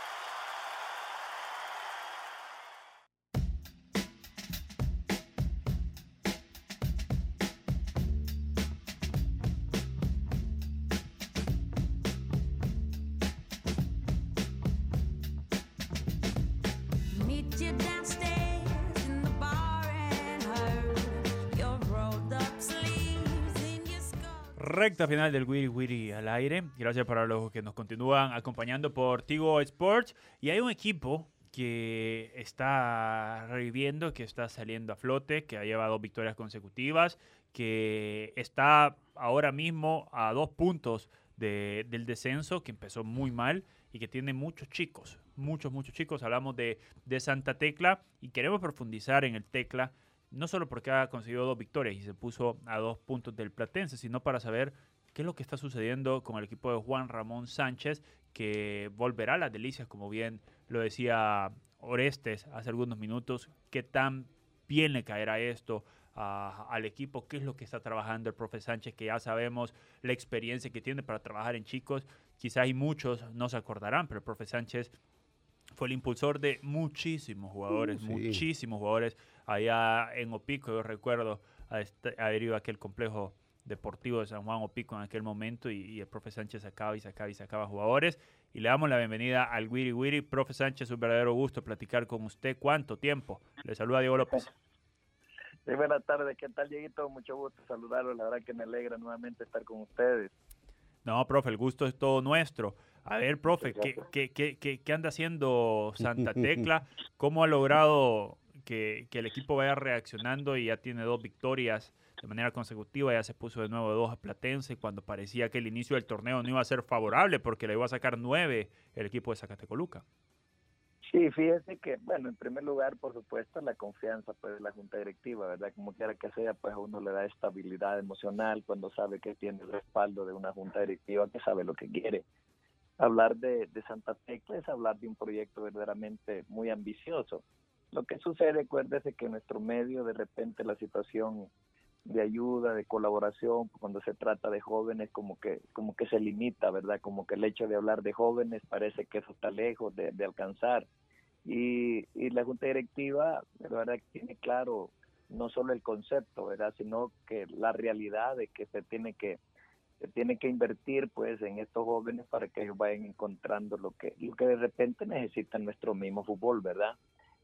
Recta final del Wiri Wiri al aire. Gracias para los que nos continúan acompañando por Tigo Sports. Y hay un equipo que está reviviendo, que está saliendo a flote, que ha llevado victorias consecutivas, que está ahora mismo a dos puntos de- del descenso, que empezó muy mal y que tiene muchos chicos, muchos, muchos chicos. Hablamos de, de Santa Tecla y queremos profundizar en el Tecla, no solo porque ha conseguido dos victorias y se puso a dos puntos del Platense, sino para saber qué es lo que está sucediendo con el equipo de Juan Ramón Sánchez, que volverá a las delicias, como bien lo decía Orestes hace algunos minutos, qué tan bien le caerá esto al equipo, qué es lo que está trabajando el profe Sánchez, que ya sabemos la experiencia que tiene para trabajar en chicos. Quizás hay muchos no se acordarán, pero el profe Sánchez fue el impulsor de muchísimos jugadores, Uh, sí. muchísimos jugadores allá en Opico. Yo recuerdo este- haber ido a aquel complejo deportivo de San Juan Opico en aquel momento y, y el profe Sánchez sacaba y sacaba y sacaba jugadores. Y le damos la bienvenida al Wiri Wiri. Profe Sánchez, un verdadero gusto platicar con usted. ¿Cuánto tiempo? Le saluda Diego López. Sí, buenas tardes, ¿qué tal, Dieguito? Mucho gusto saludarlo, la verdad que me alegra nuevamente estar con ustedes. No, profe, el gusto es todo nuestro. A ver, profe, ¿qué, qué, qué, qué- qué anda haciendo Santa Tecla? ¿Cómo ha logrado que, que el equipo vaya reaccionando y ya tiene dos victorias de manera consecutiva? Ya se puso de nuevo de dos a Platense cuando parecía que el inicio del torneo no iba a ser favorable porque le iba a sacar nueve el equipo de Zacatecoluca. Sí, fíjese que, bueno, en primer lugar, por supuesto, la confianza pues, de la Junta Directiva, ¿verdad? Como quiera que sea, pues a uno le da estabilidad emocional cuando sabe que tiene el respaldo de una Junta Directiva que sabe lo que quiere. Hablar de, Santa Tecla es hablar de un proyecto verdaderamente muy ambicioso. Lo que sucede, acuérdese que en nuestro medio de repente la situación de ayuda, de colaboración, cuando se trata de jóvenes como que, como que se limita, ¿verdad? Como que el hecho de hablar de jóvenes parece que eso está lejos de, de alcanzar. Y, y la Junta Directiva, la verdad, tiene claro no solo el concepto, ¿verdad? Sino que la realidad de que se tiene que se tiene que invertir pues en estos jóvenes para que ellos vayan encontrando lo que lo que de repente necesitan nuestro mismo fútbol, ¿verdad?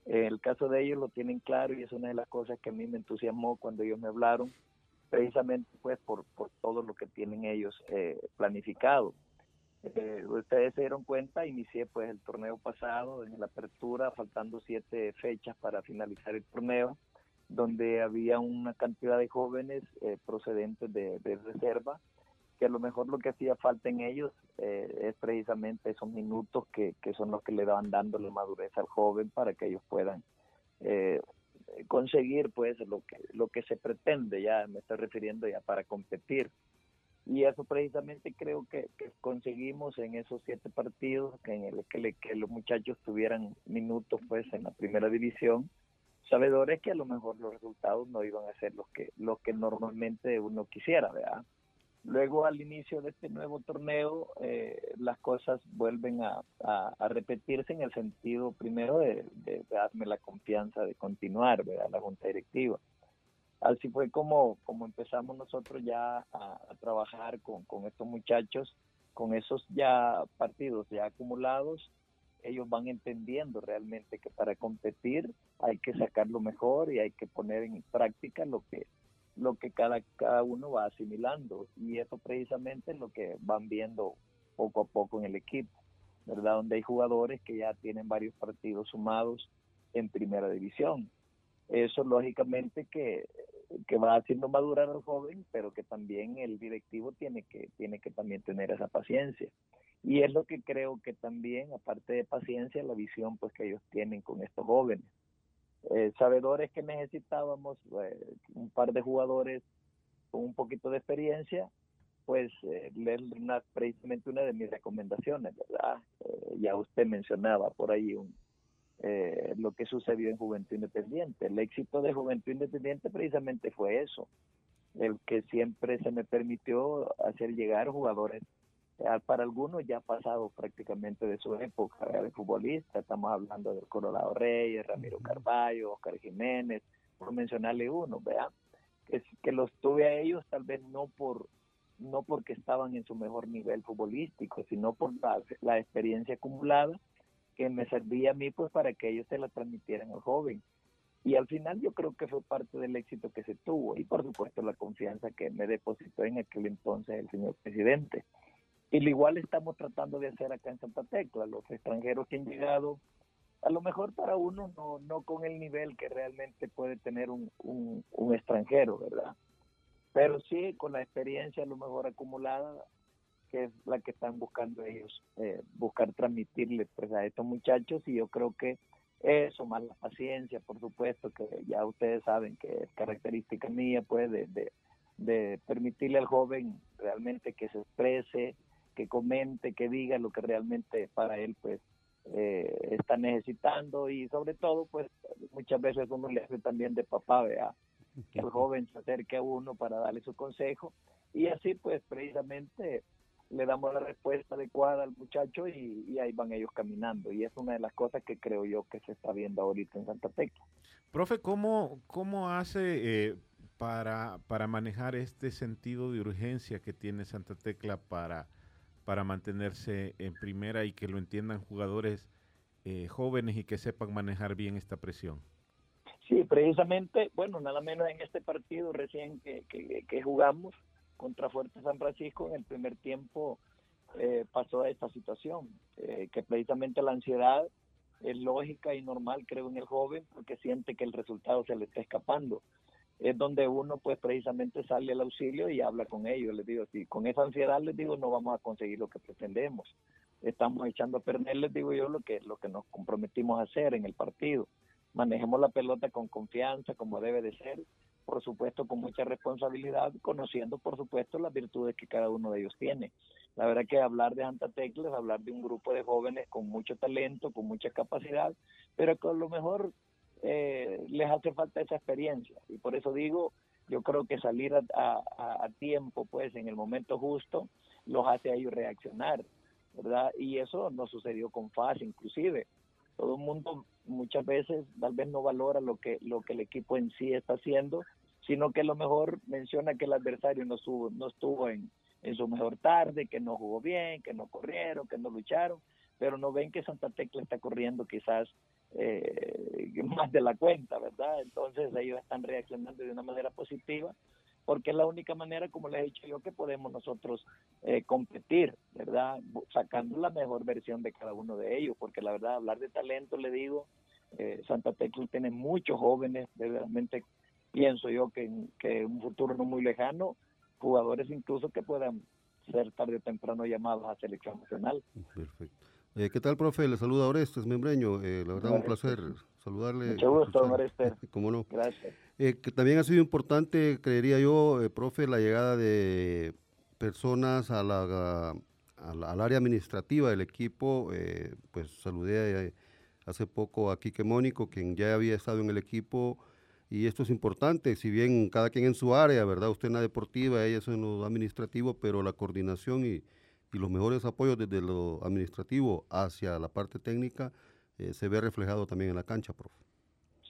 El caso de ellos lo tienen claro y es una de las cosas que a mí me entusiasmó cuando ellos me hablaron, precisamente pues por, por todo lo que tienen ellos eh, planificado. Eh, ustedes se dieron cuenta, inicié pues el torneo pasado en la apertura, faltando siete fechas para finalizar el torneo, donde había una cantidad de jóvenes eh, procedentes de, de reserva, que a lo mejor lo que hacía falta en ellos eh, es precisamente esos minutos que, que son los que le daban dando la madurez al joven para que ellos puedan eh, conseguir pues lo que lo que se pretende ya me estoy refiriendo ya para competir. Y eso precisamente creo que, que conseguimos en esos siete partidos que en el que, le- que los muchachos tuvieran minutos pues en la primera división sabedores que a lo mejor los resultados no iban a ser los que los que normalmente uno quisiera verdad Luego, al inicio de este nuevo torneo, eh, las cosas vuelven a, repetirse en el sentido, primero, de, darme la confianza de continuar, ¿verdad? La junta directiva. Así fue como, empezamos nosotros ya a, a trabajar con, con estos muchachos, con esos ya partidos ya acumulados, ellos van entendiendo realmente que para competir hay que sacar lo mejor y hay que poner en práctica lo que lo que cada, cada uno va asimilando y eso precisamente es lo que van viendo poco a poco en el equipo, ¿verdad? Donde hay jugadores que ya tienen varios partidos sumados en primera división. Eso lógicamente que, que va haciendo madurar al joven, pero que también el directivo tiene que, tiene que también tener esa paciencia. Y es lo que creo que también, aparte de paciencia, la visión pues que ellos tienen con estos jóvenes eh, sabedores que necesitábamos, eh, un par de jugadores con un poquito de experiencia, pues eh, leer una, precisamente una de mis recomendaciones, ¿verdad? Eh, ya usted mencionaba por ahí un, eh, lo que sucedió en Juventud Independiente. El éxito de Juventud Independiente precisamente fue eso, el que siempre se me permitió hacer llegar jugadores para algunos ya pasado prácticamente de su época ¿verdad? de futbolista, estamos hablando del Colorado Reyes, Ramiro Carballo, Oscar Jiménez, por mencionarle uno, ¿verdad? Que, que los tuve a ellos tal vez no por no porque estaban en su mejor nivel futbolístico, sino por la, la experiencia acumulada que me servía a mí pues para que ellos se la transmitieran al joven. Y al final yo creo que fue parte del éxito que se tuvo y por supuesto la confianza que me depositó en aquel entonces el señor presidente. Y lo igual estamos tratando de hacer acá en Santa Tecla, los extranjeros que han llegado, a lo mejor para uno no, no con el nivel que realmente puede tener un, un, extranjero, ¿verdad? Pero sí con la experiencia a lo mejor acumulada, que es la que están buscando ellos, eh, buscar transmitirle pues a estos muchachos y yo creo que eso más la paciencia, por supuesto, que ya ustedes saben que es característica mía, pues, de, de permitirle al joven realmente que se exprese, que comente, que diga lo que realmente para él pues eh, está necesitando. Y sobre todo pues muchas veces uno le hace también de papá, vea, que el joven se acerque a uno para darle su consejo. Y así pues precisamente le damos la respuesta adecuada al muchacho y, y ahí van ellos caminando. Y es una de las cosas que creo yo que se está viendo ahorita en Santa Tecla. Profe, ¿cómo, cómo hace eh, para, para manejar este sentido de urgencia que tiene Santa Tecla para, para mantenerse en primera y que lo entiendan jugadores eh, jóvenes y que sepan manejar bien esta presión? Sí, precisamente, bueno, nada menos en este partido recién que, que, jugamos contra Fuerte San Francisco, en el primer tiempo eh, pasó a esta situación, eh, que precisamente la ansiedad es lógica y normal, creo, en el joven, porque siente que el resultado se le está escapando. Es donde uno, pues, precisamente sale al auxilio y habla con ellos. Les digo, si con esa ansiedad les digo, no vamos a conseguir lo que pretendemos. Estamos echando a perder, les digo yo, lo que, lo que nos comprometimos a hacer en el partido. Manejemos la pelota con confianza, como debe de ser, por supuesto con mucha responsabilidad, conociendo por supuesto las virtudes que cada uno de ellos tiene. La verdad que hablar de Santa Tecla es hablar de un grupo de jóvenes con mucho talento, con mucha capacidad, pero que a lo mejor eh, les hace falta esa experiencia. Y por eso digo, yo creo que salir a, tiempo, pues en el momento justo, los hace a ellos reaccionar, ¿verdad? Y eso no sucedió con FAS, inclusive. Todo el mundo muchas veces tal vez no valora lo que, lo que el equipo en sí está haciendo, sino que a lo mejor menciona que el adversario no estuvo, no estuvo en, en su mejor tarde, que no jugó bien, que no corrieron, que no lucharon, pero no ven que Santa Tecla está corriendo quizás eh, más de la cuenta, ¿verdad? Entonces ellos están reaccionando de una manera positiva porque es la única manera, como les he dicho yo, que podemos nosotros eh, competir, ¿verdad? Sacando la mejor versión de cada uno de ellos, porque la verdad, hablar de talento, le digo, eh, Santa Tecla tiene muchos jóvenes, realmente pienso yo que que en un futuro no muy lejano, jugadores incluso que puedan ser tarde o temprano llamados a selección nacional. Perfecto. Eh, ¿Qué tal, profe? Le saluda Orestes Membreño. Eh, la verdad, un placer saludarle. Mucho gusto. Orestes. Cómo no. Gracias. Eh, que también ha sido importante, creería yo, eh, profe, la llegada de personas a la, a la- al área administrativa del equipo. eh, pues saludé eh, hace poco a Quique Mónico, quien ya había estado en el equipo. Y esto es importante, si bien cada quien en su área, ¿verdad? Usted en la deportiva, ella es en lo administrativo, pero la coordinación y, y los mejores apoyos desde lo administrativo hacia la parte técnica eh, se ve reflejado también en la cancha, profe.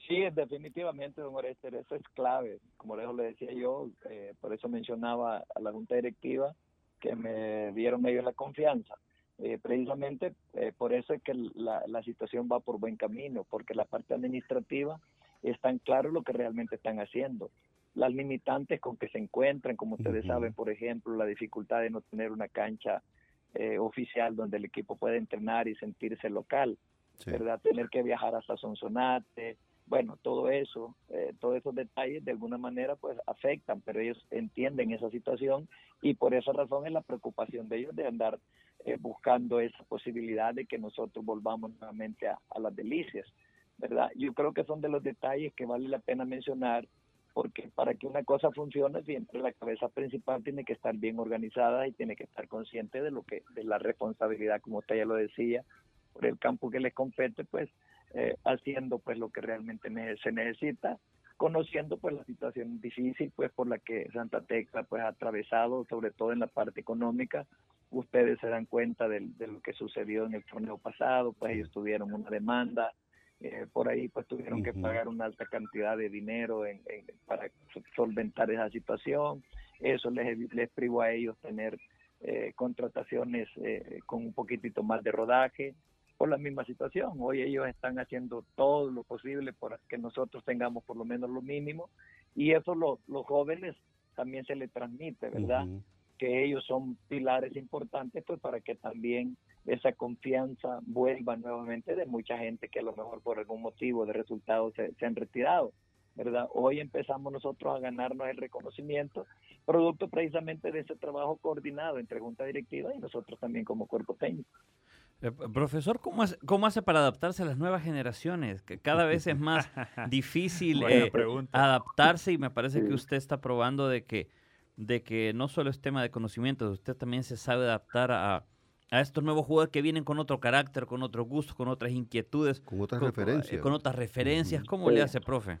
Sí, definitivamente, don Orester, eso es clave. Como le decía yo, eh, por eso mencionaba a la Junta Directiva que me dieron ellos la confianza. Eh, precisamente eh, por eso es que la, la situación va por buen camino, porque la parte administrativa están claro lo que realmente están haciendo. Las limitantes con que se encuentran, como ustedes saben, por ejemplo, la dificultad de no tener una cancha eh, oficial donde el equipo pueda entrenar y sentirse local. Sí. ¿verdad? Tener que viajar hasta Sonsonate, bueno, todo eso, eh, todos esos detalles de alguna manera pues afectan, pero ellos entienden esa situación y por esa razón es la preocupación de ellos de andar eh, buscando esa posibilidad de que nosotros volvamos nuevamente a, a las delicias, ¿verdad? Yo creo que son de los detalles que vale la pena mencionar porque para que una cosa funcione siempre la cabeza principal tiene que estar bien organizada y tiene que estar consciente de lo que de la responsabilidad como usted ya lo decía por el campo que les compete pues eh, haciendo pues lo que realmente se necesita conociendo pues la situación difícil pues por la que Santa Tecla pues ha atravesado sobre todo en la parte económica. Ustedes se dan cuenta del- de, lo que sucedió en el torneo pasado pues ellos tuvieron una demanda eh, por ahí pues tuvieron que pagar una alta cantidad de dinero en- en- para so- solventar esa situación eso les, les privó a ellos tener eh, contrataciones eh, con un poquitito más de rodaje por la misma situación. Hoy ellos están haciendo todo lo posible para que nosotros tengamos por lo menos lo mínimo y eso lo- los jóvenes también se les transmite, ¿verdad? Ujú. Que ellos son pilares importantes pues para que también esa confianza vuelva nuevamente de mucha gente que a lo mejor por algún motivo de resultados se, se han retirado. ¿verdad? Hoy empezamos nosotros a ganarnos el reconocimiento, producto precisamente de ese trabajo coordinado entre Junta Directiva y nosotros también como cuerpo técnico. Eh, profesor, ¿cómo hace, ¿cómo hace para adaptarse a las nuevas generaciones? Que cada vez es más difícil eh, adaptarse y me parece que Sí. usted está probando de que, de que no solo es tema de conocimientos, usted también se sabe adaptar a, a estos nuevos jugadores que vienen con otro carácter, con otro gusto, con otras inquietudes, Con otras con, referencias. con otras referencias. ¿Cómo le hace, profe?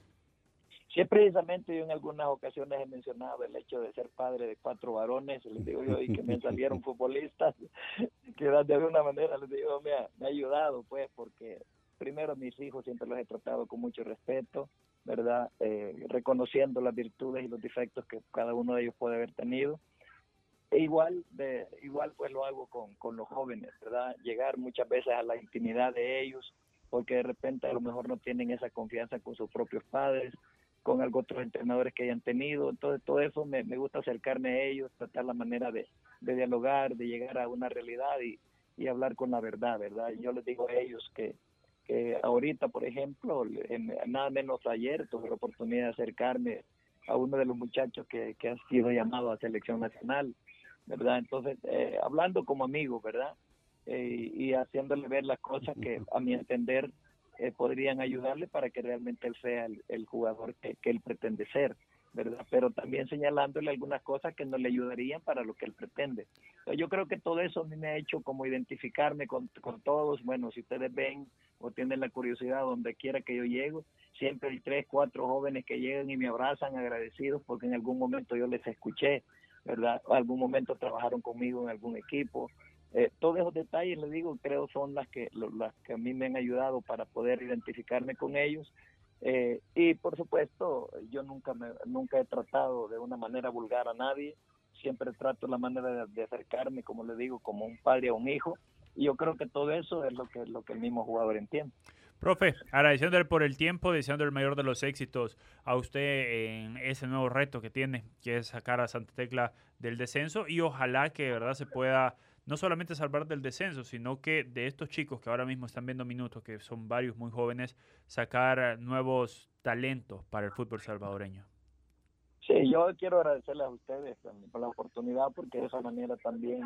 Sí, precisamente yo en algunas ocasiones he mencionado el hecho de ser padre de cuatro varones, les digo yo, y que me salieron futbolistas, que de alguna manera les digo, me ha, me ha ayudado, pues, porque primero mis hijos siempre los he tratado con mucho respeto, ¿verdad? Eh, reconociendo las virtudes y los defectos que cada uno de ellos puede haber tenido. E igual, de, igual pues lo hago con, con los jóvenes, ¿verdad? Llegar muchas veces a la intimidad de ellos, porque de repente a lo mejor no tienen esa confianza con sus propios padres, con algo otros entrenadores que hayan tenido. Entonces, todo eso me, me gusta acercarme a ellos, tratar la manera de, de dialogar, de llegar a una realidad y, y hablar con la verdad, ¿verdad? Yo les digo a ellos que, que ahorita, por ejemplo, en- nada menos ayer tuve la oportunidad de acercarme a uno de los muchachos que, que ha sido llamado a selección nacional, ¿verdad? Entonces, eh, hablando como amigos, ¿verdad? Eh, y haciéndole ver las cosas que, a mi entender, eh, podrían ayudarle para que realmente él sea el, el jugador que, que él pretende ser, ¿verdad? Pero también señalándole algunas cosas que no le ayudarían para lo que él pretende. Yo creo que todo eso a me ha hecho como identificarme con, con todos. Bueno, si ustedes ven o tienen la curiosidad donde quiera que yo llego, siempre hay tres, cuatro jóvenes que llegan y me abrazan agradecidos porque en algún momento yo les escuché, ¿verdad? O algún momento trabajaron conmigo en algún equipo. Eh, todos esos detalles, les digo, creo son las que, las que a mí me han ayudado para poder identificarme con ellos. Eh, y por supuesto, yo nunca, me, nunca he tratado de una manera vulgar a nadie, siempre trato la manera de, de acercarme, como le digo, como un padre a un hijo. Y yo creo que todo eso es lo que, lo que el mismo jugador entiende. Profe, agradeciéndole por el tiempo, deseando el mayor de los éxitos a usted en ese nuevo reto que tiene, que es sacar a Santa Tecla del descenso y ojalá que de verdad se pueda no solamente salvar del descenso, sino que de estos chicos que ahora mismo están viendo minutos, que son varios muy jóvenes, sacar eh, nuevos talentos para el fútbol salvadoreño. Sí, yo quiero agradecerles a ustedes también por la oportunidad porque de esa manera también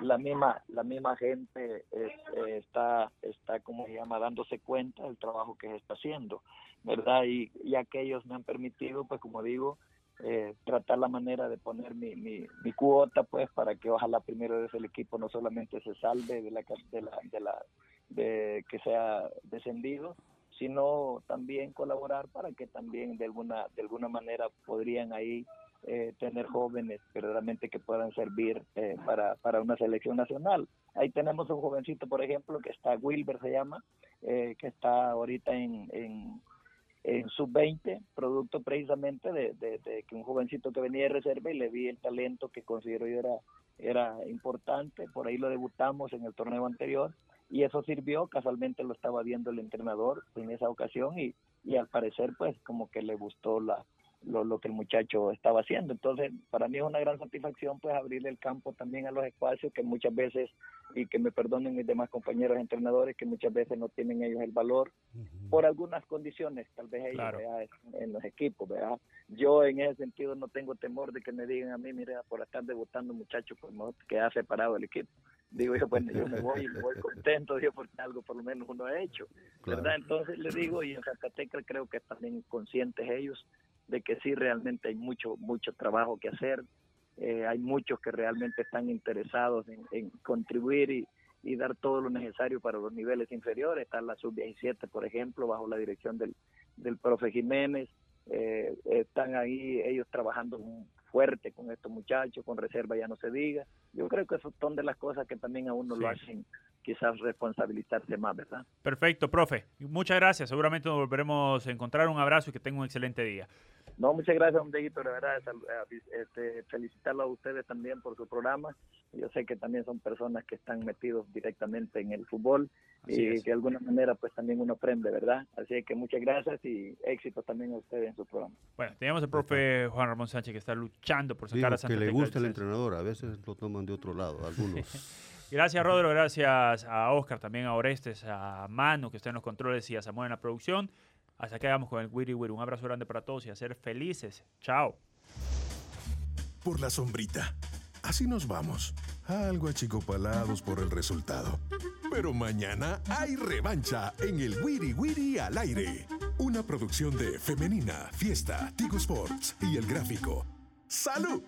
la misma la misma gente es- eh, está está como se llama dándose cuenta del trabajo que se está haciendo, verdad y ya que ellos me han permitido pues como digo eh, tratar la manera de poner mi, mi, mi cuota pues para que ojalá primero vez el equipo no solamente se salve de la de la de la de que sea descendido sino también colaborar para que también de alguna de alguna manera podrían ahí eh, tener jóvenes verdaderamente que puedan servir eh, para, para una selección nacional. Ahí tenemos un jovencito, por ejemplo, que está, Wilber se llama, eh, que está ahorita en, en sub-20, producto precisamente de, de- de que un jovencito que venía de reserva y le vi el talento que considero yo era, era importante, por ahí lo debutamos en el torneo anterior y eso sirvió, casualmente lo estaba viendo el entrenador en esa ocasión y, y al parecer pues como que le gustó la, lo, lo que el muchacho estaba haciendo. Entonces, para mí es una gran satisfacción pues abrirle el campo también a los espacios que muchas veces, y que me perdonen mis demás compañeros entrenadores, que muchas veces no tienen ellos el valor por algunas condiciones, tal vez ellos en los equipos, ¿verdad? Yo en ese sentido no tengo temor de que me digan a mí, mira, por estar debutando muchacho, pues mejor que ha separado el equipo. Digo yo, bueno, yo me voy, me voy contento, digo, porque algo por lo menos uno ha hecho, Claro. ¿verdad? Entonces le digo, y en Santa Tecla creo que también conscientes ellos de que sí realmente hay mucho, mucho trabajo que hacer, eh, hay muchos que realmente están interesados en, en contribuir y, y dar todo lo necesario para los niveles inferiores. Está la sub-17, por ejemplo, bajo la dirección del, del profe Jiménez. Eh, están ahí ellos trabajando fuerte con estos muchachos, con reserva ya no se diga. Yo creo que eso son de las cosas que también a uno lo hacen quizás responsabilizarse más, ¿verdad? Perfecto, profe. Muchas gracias. Seguramente nos volveremos a encontrar. Un abrazo y que tenga un excelente día. No, muchas gracias, don Dieguito, de verdad, sal- este, felicitarlo a ustedes también por su programa. Yo sé que también son personas que están metidos directamente en el fútbol Así y es. que de alguna manera pues también uno aprende, ¿verdad? Así que muchas gracias y éxito también a ustedes en su programa. Bueno, teníamos al profe Juan Ramón Sánchez que está luchando por sacar Digo, a Santa que le gusta el entrenador, a veces lo toman de otro lado, algunos. Gracias, Rodro. Gracias a Oscar, también a Orestes, a Manu, que está en los controles, y a Samuel en la producción. Hasta que vamos con el Wiri Wiri. Un abrazo grande para todos y a ser felices. Chao. por la sombrita. Así nos vamos, algo achicopalados por el resultado. Pero mañana hay revancha en el Wiri Wiri al aire. Una producción de Femenina, Fiesta, Tigo Sports y El Gráfico. ¡Salud!